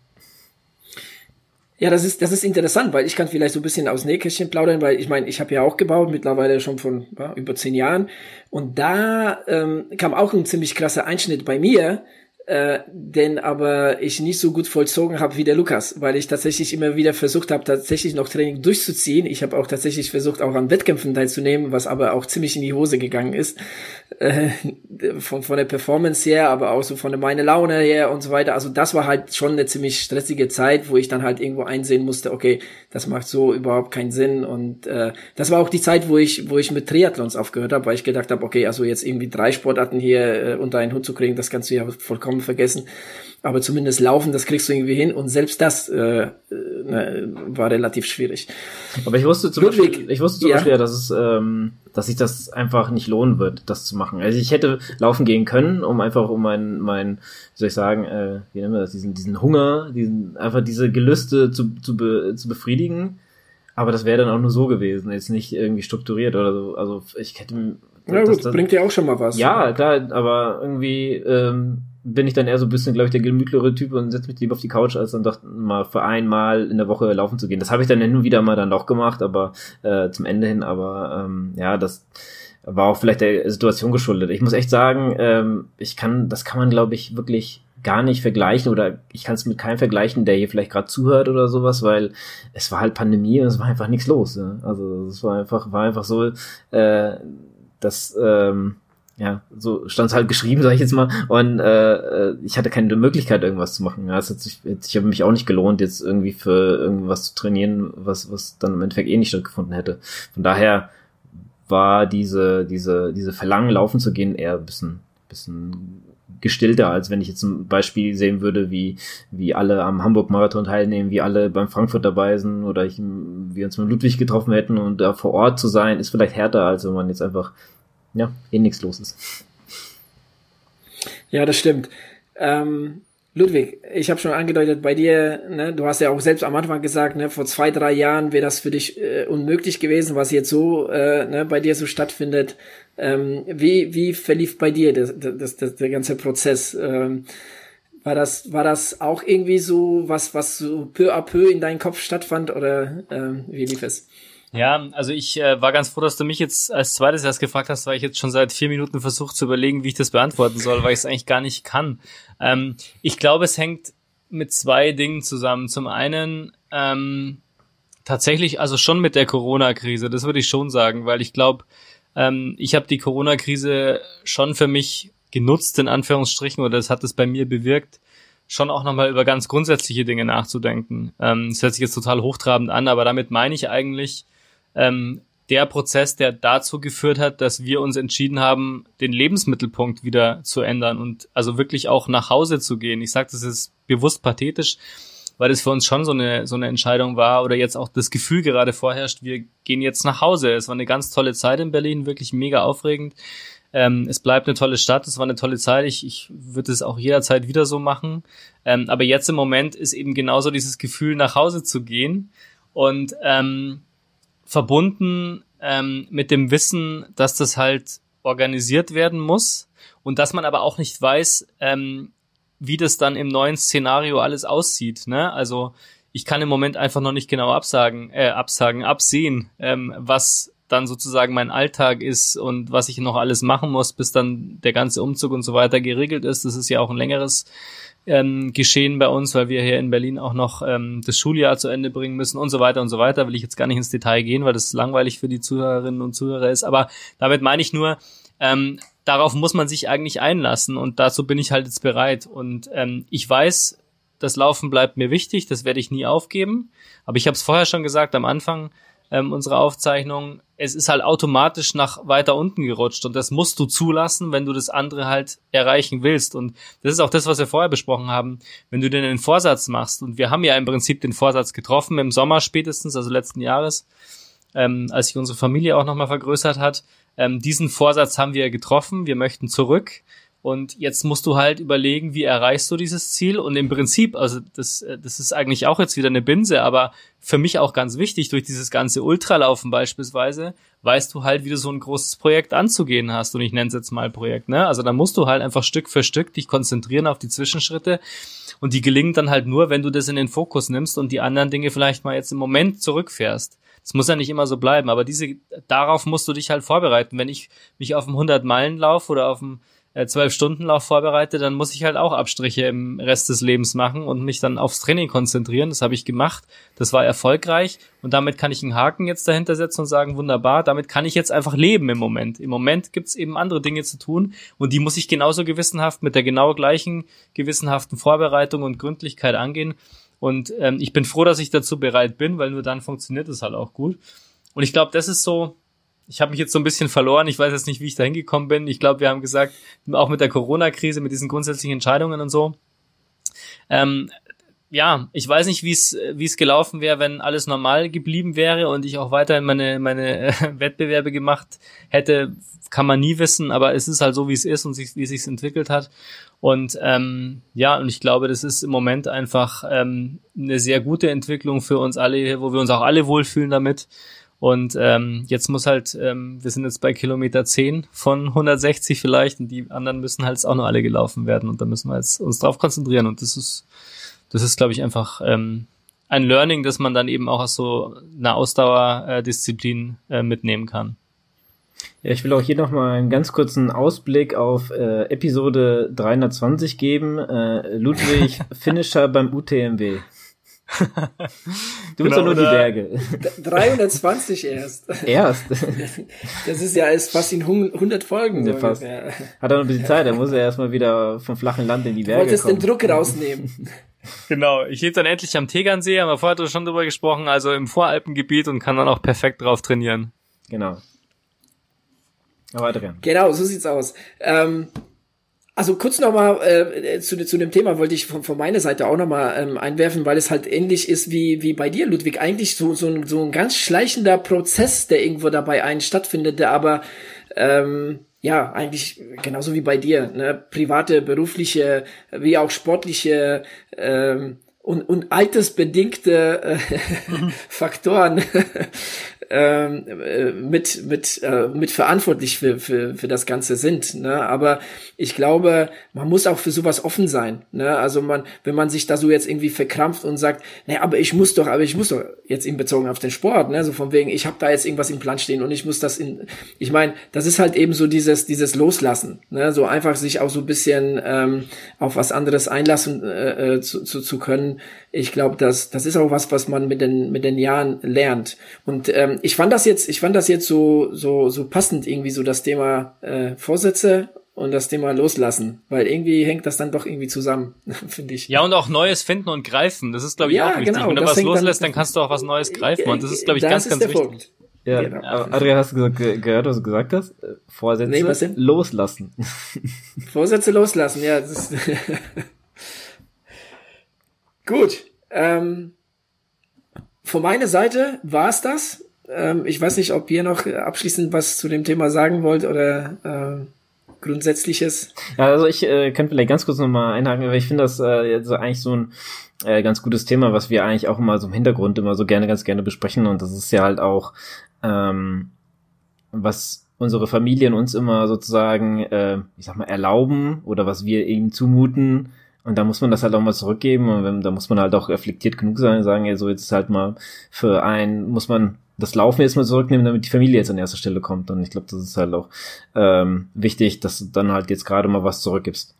Ja, das ist, das ist interessant, weil ich kann vielleicht so ein bisschen aus Nähkästchen plaudern, weil ich meine, ich habe ja auch gebaut, mittlerweile schon von ja, über zehn Jahren. Und da ähm, kam auch ein ziemlich krasser Einschnitt bei mir, äh, den aber ich nicht so gut vollzogen habe wie der Lukas, weil ich tatsächlich immer wieder versucht habe, tatsächlich noch Training durchzuziehen. Ich habe auch tatsächlich versucht, auch an Wettkämpfen teilzunehmen, was aber auch ziemlich in die Hose gegangen ist. Äh, von, von der Performance her, aber auch so von der meine Laune her und so weiter. Also das war halt schon eine ziemlich stressige Zeit, wo ich dann halt irgendwo einsehen musste, okay, das macht so überhaupt keinen Sinn. Und äh, das war auch die Zeit, wo ich, wo ich mit Triathlons aufgehört habe, weil ich gedacht habe, okay, also jetzt irgendwie drei Sportarten hier äh, unter einen Hut zu kriegen, das kannst du ja vollkommen vergessen aber zumindest laufen, das kriegst du irgendwie hin und selbst das äh, ne, war relativ schwierig. Aber ich wusste zum Ludwig, Beispiel, ich wusste zum ja. Beispiel, dass es, ähm, dass sich das einfach nicht lohnen wird, das zu machen. Also ich hätte laufen gehen können, um einfach um mein, mein, wie soll ich sagen, äh, wie nennen wir das, diesen, diesen Hunger, diesen einfach diese Gelüste zu, zu, be, zu befriedigen. Aber das wäre dann auch nur so gewesen, jetzt nicht irgendwie strukturiert oder so. Also ich hätte ja gut, das, bringt ja auch schon mal was. Ja, klar, aber irgendwie ähm, bin ich dann eher so ein bisschen, glaube ich, der gemütlere Typ und setze mich lieber auf die Couch, als dann doch mal für einmal in der Woche laufen zu gehen. Das habe ich dann hin und wieder mal dann doch gemacht, aber äh, zum Ende hin, aber ähm, ja, das war auch vielleicht der Situation geschuldet. Ich muss echt sagen, ähm, ich kann, das kann man, glaube ich, wirklich gar nicht vergleichen oder ich kann es mit keinem vergleichen, der hier vielleicht gerade zuhört oder sowas, weil es war halt Pandemie und es war einfach nichts los. Ja? Also es war einfach, war einfach so, äh, dass ähm, ja, so stand es halt geschrieben, sag ich jetzt mal. Und äh, äh, ich hatte keine Möglichkeit, irgendwas zu machen. Ja, es hat sich, ich habe mich auch nicht gelohnt, jetzt irgendwie für irgendwas zu trainieren, was, was dann im Endeffekt eh nicht stattgefunden hätte. Von daher war diese, diese, diese Verlangen, laufen zu gehen, eher ein bisschen, bisschen gestillter, als wenn ich jetzt zum Beispiel sehen würde, wie, wie alle am Hamburg-Marathon teilnehmen, wie alle beim Frankfurt dabei sind oder ich, wir uns mit Ludwig getroffen hätten und da vor Ort zu sein, ist vielleicht härter, als wenn man jetzt einfach ja, eh nichts los ist. Ja, das stimmt. Ähm, Ludwig, ich habe schon angedeutet bei dir, ne, du hast ja auch selbst am Anfang gesagt, ne, vor zwei, drei Jahren wäre das für dich äh, unmöglich gewesen, was jetzt so äh, ne, bei dir so stattfindet. Ähm, wie, wie verlief bei dir das, das, das, der ganze Prozess? Ähm, war das, war das auch irgendwie so was, was so peu à peu in deinem Kopf stattfand oder ähm, wie lief es? Ja, also ich äh, war ganz froh, dass du mich jetzt als zweites erst gefragt hast, weil ich jetzt schon seit vier Minuten versucht zu überlegen, wie ich das beantworten soll, weil ich es eigentlich gar nicht kann. Ähm, ich glaube, es hängt mit zwei Dingen zusammen. Zum einen ähm, tatsächlich, also schon mit der Corona-Krise, das würde ich schon sagen, weil ich glaube, ähm, ich habe die Corona-Krise schon für mich genutzt, in Anführungsstrichen, oder das hat es bei mir bewirkt, schon auch nochmal über ganz grundsätzliche Dinge nachzudenken. Ähm, das hört sich jetzt total hochtrabend an, aber damit meine ich eigentlich, ähm, der Prozess, der dazu geführt hat, dass wir uns entschieden haben, den Lebensmittelpunkt wieder zu ändern und also wirklich auch nach Hause zu gehen. Ich sage das ist bewusst pathetisch, weil es für uns schon so eine, so eine Entscheidung war oder jetzt auch das Gefühl gerade vorherrscht, wir gehen jetzt nach Hause. Es war eine ganz tolle Zeit in Berlin, wirklich mega aufregend. Ähm, es bleibt eine tolle Stadt, es war eine tolle Zeit. Ich, ich würde es auch jederzeit wieder so machen. Ähm, aber jetzt im Moment ist eben genauso dieses Gefühl, nach Hause zu gehen und ähm, verbunden ähm, mit dem Wissen, dass das halt organisiert werden muss und dass man aber auch nicht weiß, ähm, wie das dann im neuen Szenario alles aussieht. Ne? Also ich kann im Moment einfach noch nicht genau absagen, äh, absagen, absehen, ähm, was dann sozusagen mein Alltag ist und was ich noch alles machen muss, bis dann der ganze Umzug und so weiter geregelt ist. Das ist ja auch ein längeres ähm, Geschehen bei uns, weil wir hier in Berlin auch noch ähm, das Schuljahr zu Ende bringen müssen und so weiter und so weiter. Will ich jetzt gar nicht ins Detail gehen, weil das langweilig für die Zuhörerinnen und Zuhörer ist. Aber damit meine ich nur, ähm, darauf muss man sich eigentlich einlassen und dazu bin ich halt jetzt bereit. Und ähm, ich weiß, das Laufen bleibt mir wichtig, das werde ich nie aufgeben. Aber ich habe es vorher schon gesagt am Anfang, ähm, unsere Aufzeichnung, es ist halt automatisch nach weiter unten gerutscht und das musst du zulassen, wenn du das andere halt erreichen willst. Und das ist auch das, was wir vorher besprochen haben. Wenn du dir einen Vorsatz machst, und wir haben ja im Prinzip den Vorsatz getroffen, im Sommer spätestens, also letzten Jahres, ähm, als sich unsere Familie auch nochmal vergrößert hat, ähm, diesen Vorsatz haben wir getroffen, wir möchten zurück und jetzt musst du halt überlegen, wie erreichst du dieses Ziel? Und im Prinzip, also das, äh, das ist eigentlich auch jetzt wieder eine Binse, aber für mich auch ganz wichtig, durch dieses ganze Ultralaufen beispielsweise, weißt du halt, wie du so ein großes Projekt anzugehen hast. Und ich nenne es jetzt mal Projekt, ne? Also da musst du halt einfach Stück für Stück dich konzentrieren auf die Zwischenschritte. Und die gelingen dann halt nur, wenn du das in den Fokus nimmst und die anderen Dinge vielleicht mal jetzt im Moment zurückfährst. Es muss ja nicht immer so bleiben, aber diese, darauf musst du dich halt vorbereiten. Wenn ich mich auf dem 100-Meilen-Lauf oder auf dem äh, zwölf Stunden Lauf vorbereite, dann muss ich halt auch Abstriche im Rest des Lebens machen und mich dann aufs Training konzentrieren. Das habe ich gemacht. Das war erfolgreich und damit kann ich einen Haken jetzt dahinter setzen und sagen, wunderbar, damit kann ich jetzt einfach leben im Moment. Im Moment gibt's eben andere Dinge zu tun und die muss ich genauso gewissenhaft mit der genau gleichen gewissenhaften Vorbereitung und Gründlichkeit angehen. Und ähm, ich bin froh, dass ich dazu bereit bin, weil nur dann funktioniert es halt auch gut. Und ich glaube, das ist so ich habe mich jetzt so ein bisschen verloren. Ich weiß jetzt nicht, wie ich da hingekommen bin. Ich glaube, wir haben gesagt, auch mit der Corona-Krise, mit diesen grundsätzlichen Entscheidungen und so. Ähm, ja, ich weiß nicht, wie es wie es gelaufen wäre, wenn alles normal geblieben wäre und ich auch weiterhin meine meine äh, Wettbewerbe gemacht hätte, kann man nie wissen. Aber es ist halt so, wie es ist und sich, wie sich entwickelt hat. Und ähm, ja, und ich glaube, das ist im Moment einfach ähm, eine sehr gute Entwicklung für uns alle, wo wir uns auch alle wohlfühlen damit. Und ähm, jetzt muss halt, ähm, wir sind jetzt bei Kilometer 10 von 160 vielleicht und die anderen müssen halt auch noch alle gelaufen werden und da müssen wir jetzt uns drauf konzentrieren und das ist, das ist, glaube ich, einfach ähm, ein Learning, das man dann eben auch aus so einer Ausdauerdisziplin äh, mitnehmen kann. Ja, ich will auch hier nochmal einen ganz kurzen Ausblick auf äh, Episode 320 geben. Äh, Ludwig, Finisher beim UTMW. Du bist genau, doch nur die Berge. 320 erst. Erst? Das ist ja erst fast in 100 Folgen. Ja, fast. Hat er noch ein bisschen Zeit, er muss ja erstmal wieder vom flachen Land in die Berge Wolltest kommen. den Druck rausnehmen. Genau, ich lebe dann endlich am Tegernsee, haben wir vorher schon drüber gesprochen, also im Voralpengebiet und kann dann auch perfekt drauf trainieren. Genau. Aber Adrian. Genau, so sieht's aus. Ähm, also kurz nochmal äh, zu, zu dem Thema wollte ich von, von meiner Seite auch nochmal ähm, einwerfen, weil es halt ähnlich ist wie, wie bei dir, Ludwig. Eigentlich so, so, ein, so ein ganz schleichender Prozess, der irgendwo dabei einen stattfindet, der aber ähm, ja, eigentlich genauso wie bei dir, ne? private, berufliche, wie auch sportliche ähm, und, und altersbedingte äh, Faktoren ähm, äh, mit mit äh, mit verantwortlich für, für für das Ganze sind. Ne? Aber ich glaube, man muss auch für sowas offen sein. Ne? Also man, wenn man sich da so jetzt irgendwie verkrampft und sagt, ne, aber ich muss doch, aber ich muss doch jetzt in bezogen auf den Sport, ne, so von wegen, ich habe da jetzt irgendwas im Plan stehen und ich muss das in, ich meine, das ist halt eben so dieses dieses Loslassen, ne, so einfach sich auch so ein bisschen ähm, auf was anderes einlassen äh, äh zu, zu, zu können. Ich glaube, das das ist auch was, was man mit den mit den Jahren lernt und ähm, ich fand das jetzt, ich fand das jetzt so, so, so passend irgendwie so das Thema äh, Vorsätze und das Thema loslassen, weil irgendwie hängt das dann doch irgendwie zusammen, finde ich. Ja, und auch Neues finden und greifen, das ist, glaube ich, ja, auch wichtig. Genau, Wenn du was loslässt, dann, dann, kannst du auch was Neues greifen und das ist, glaube ich, ganz, ganz wichtig. Punkt. Ja, genau. Adrian, hast du gesagt, gehört, was du gesagt hast? Vorsätze nee, loslassen. Vorsätze loslassen, ja. Gut. Ähm, von meiner Seite war es das. Ähm, ich weiß nicht, ob ihr noch abschließend was zu dem Thema sagen wollt oder äh, Grundsätzliches. Ja, also ich äh, kann vielleicht ganz kurz nochmal einhaken, weil ich finde das äh, jetzt eigentlich so ein äh, ganz gutes Thema, was wir eigentlich auch immer so im Hintergrund immer so gerne, ganz gerne besprechen. Und das ist ja halt auch, ähm, was unsere Familien uns immer sozusagen, äh, ich sag mal, erlauben oder was wir ihnen zumuten, und da muss man das halt auch mal zurückgeben und wenn, da muss man halt auch reflektiert genug sein und sagen, ja, so jetzt ist halt mal für einen, muss man das Laufen jetzt mal zurücknehmen, damit die Familie jetzt an erster Stelle kommt. Und ich glaube, das ist halt auch ähm, wichtig, dass du dann halt jetzt gerade mal was zurückgibst.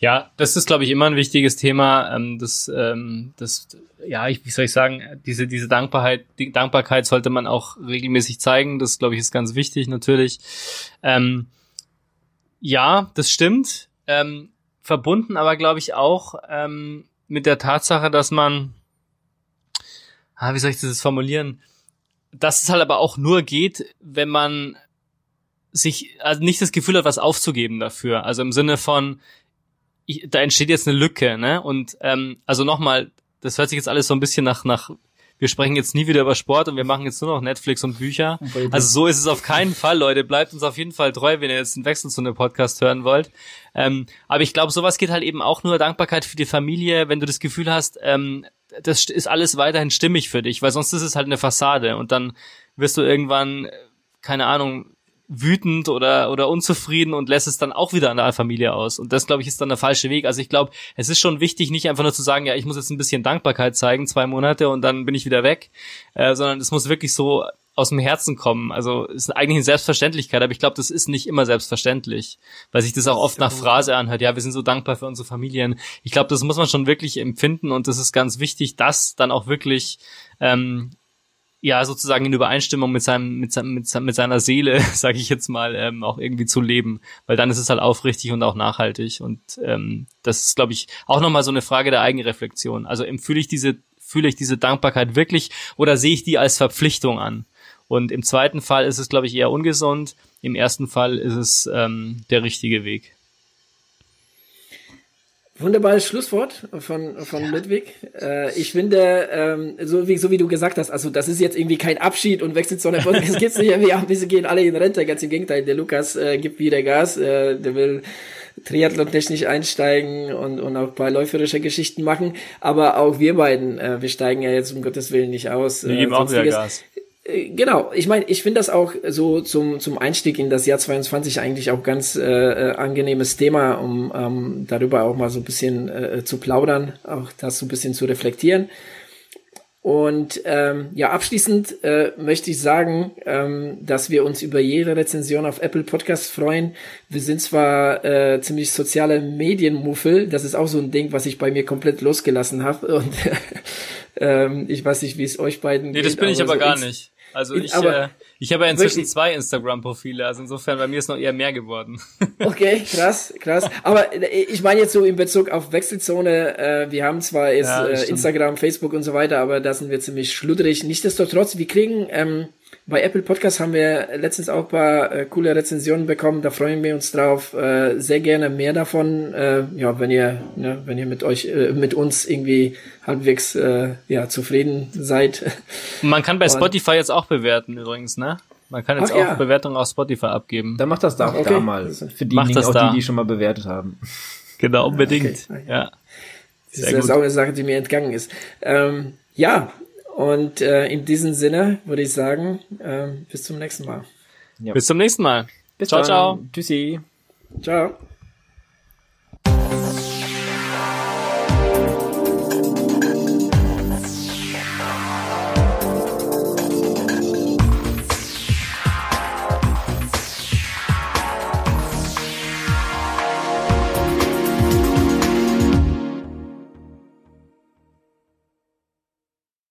Ja, das ist, glaube ich, immer ein wichtiges Thema. Ähm, das, ähm, das, ja, ich, wie soll ich sagen, diese, diese Dankbarkeit, die Dankbarkeit sollte man auch regelmäßig zeigen. Das, glaube ich, ist ganz wichtig, natürlich. Ähm, ja, das stimmt ähm, verbunden aber, glaube ich, auch ähm, mit der Tatsache, dass man, ah, wie soll ich das formulieren, dass es halt aber auch nur geht, wenn man sich also nicht das Gefühl hat, was aufzugeben dafür. Also im Sinne von, ich, da entsteht jetzt eine Lücke, ne? Und ähm, also nochmal, das hört sich jetzt alles so ein bisschen nach nach wir sprechen jetzt nie wieder über Sport und wir machen jetzt nur noch Netflix und Bücher. Also so ist es auf keinen Fall, Leute. Bleibt uns auf jeden Fall treu, wenn ihr jetzt einen Wechsel zu einem Podcast hören wollt. Ähm, aber ich glaube, sowas geht halt eben auch nur Dankbarkeit für die Familie, wenn du das Gefühl hast, ähm, das ist alles weiterhin stimmig für dich, weil sonst ist es halt eine Fassade und dann wirst du irgendwann, keine Ahnung, wütend oder, oder unzufrieden und lässt es dann auch wieder an der Familie aus. Und das, glaube ich, ist dann der falsche Weg. Also ich glaube, es ist schon wichtig, nicht einfach nur zu sagen, ja, ich muss jetzt ein bisschen Dankbarkeit zeigen, zwei Monate und dann bin ich wieder weg, äh, sondern es muss wirklich so aus dem Herzen kommen. Also ist eigentlich eine Selbstverständlichkeit, aber ich glaube, das ist nicht immer selbstverständlich, weil sich das auch oft nach Phrase anhört. Ja, wir sind so dankbar für unsere Familien. Ich glaube, das muss man schon wirklich empfinden und das ist ganz wichtig, das dann auch wirklich ähm, ja sozusagen in Übereinstimmung mit seinem mit, seinem, mit, mit seiner Seele, sage ich jetzt mal, ähm, auch irgendwie zu leben, weil dann ist es halt aufrichtig und auch nachhaltig und ähm, das ist, glaube ich, auch nochmal so eine Frage der Eigenreflexion. Also fühle ich diese fühle ich diese Dankbarkeit wirklich oder sehe ich die als Verpflichtung an? Und im zweiten Fall ist es, glaube ich, eher ungesund. Im ersten Fall ist es ähm, der richtige Weg. Wunderbares Schlusswort von, von ja. Ludwig. Äh, ich finde, ähm, so, wie, so wie du gesagt hast, also das ist jetzt irgendwie kein Abschied und wechselt zu einer Podcast. Es gibt nicht irgendwie, ja, wir gehen alle in Rente, ganz im Gegenteil. Der Lukas äh, gibt wieder Gas, äh, der will Triathlon-technisch einsteigen und, und auch ein paar läuferische Geschichten machen. Aber auch wir beiden, äh, wir steigen ja jetzt um Gottes Willen nicht aus. Wir geben äh, auch wieder Gas. Äh, genau, ich meine, ich finde das auch so zum, zum Einstieg in das Jahr 22 eigentlich auch ganz äh, äh, angenehmes Thema, um ähm, darüber auch mal so ein bisschen äh, zu plaudern, auch das so ein bisschen zu reflektieren. Und ähm, ja, abschließend äh, möchte ich sagen, ähm, dass wir uns über jede Rezension auf Apple Podcasts freuen. Wir sind zwar äh, ziemlich soziale Medienmuffel, das ist auch so ein Ding, was ich bei mir komplett losgelassen habe. Und ähm, ich weiß nicht, wie es euch beiden nee, geht. Nee, das bin ich aber, so gar nicht. Also ich, aber, äh, ich habe ja inzwischen wirklich? zwei Instagram-Profile, also insofern bei mir ist noch eher mehr geworden. Okay, krass, krass. Aber äh, ich meine jetzt so in Bezug auf Wechselzone, äh, wir haben zwar jetzt ja, äh, Instagram, Facebook und so weiter, aber da sind wir ziemlich schludrig. Nichtsdestotrotz, wir kriegen ähm, bei Apple Podcast haben wir letztens auch ein paar äh, coole Rezensionen bekommen. Da freuen wir uns drauf. Äh, sehr gerne mehr davon. Äh, ja, wenn ihr, ne, wenn ihr mit euch, äh, mit uns irgendwie halbwegs äh, ja zufrieden seid. Man kann bei Und, Spotify jetzt auch bewerten übrigens, ne? Man kann jetzt Ach, auch ja. Bewertungen auf Spotify abgeben. Dann macht das da, okay. da mal. Für diejenigen, auch da. die, die schon mal bewertet haben. Genau, unbedingt. Okay. Ja. Sehr das ist auch eine Sache, die mir entgangen ist. Ähm, ja, und äh, in diesem Sinne würde ich sagen, äh, bis zum nächsten Mal. Ja. Bis zum nächsten Mal. Bis ciao, dann. ciao. Tschüssi. Ciao.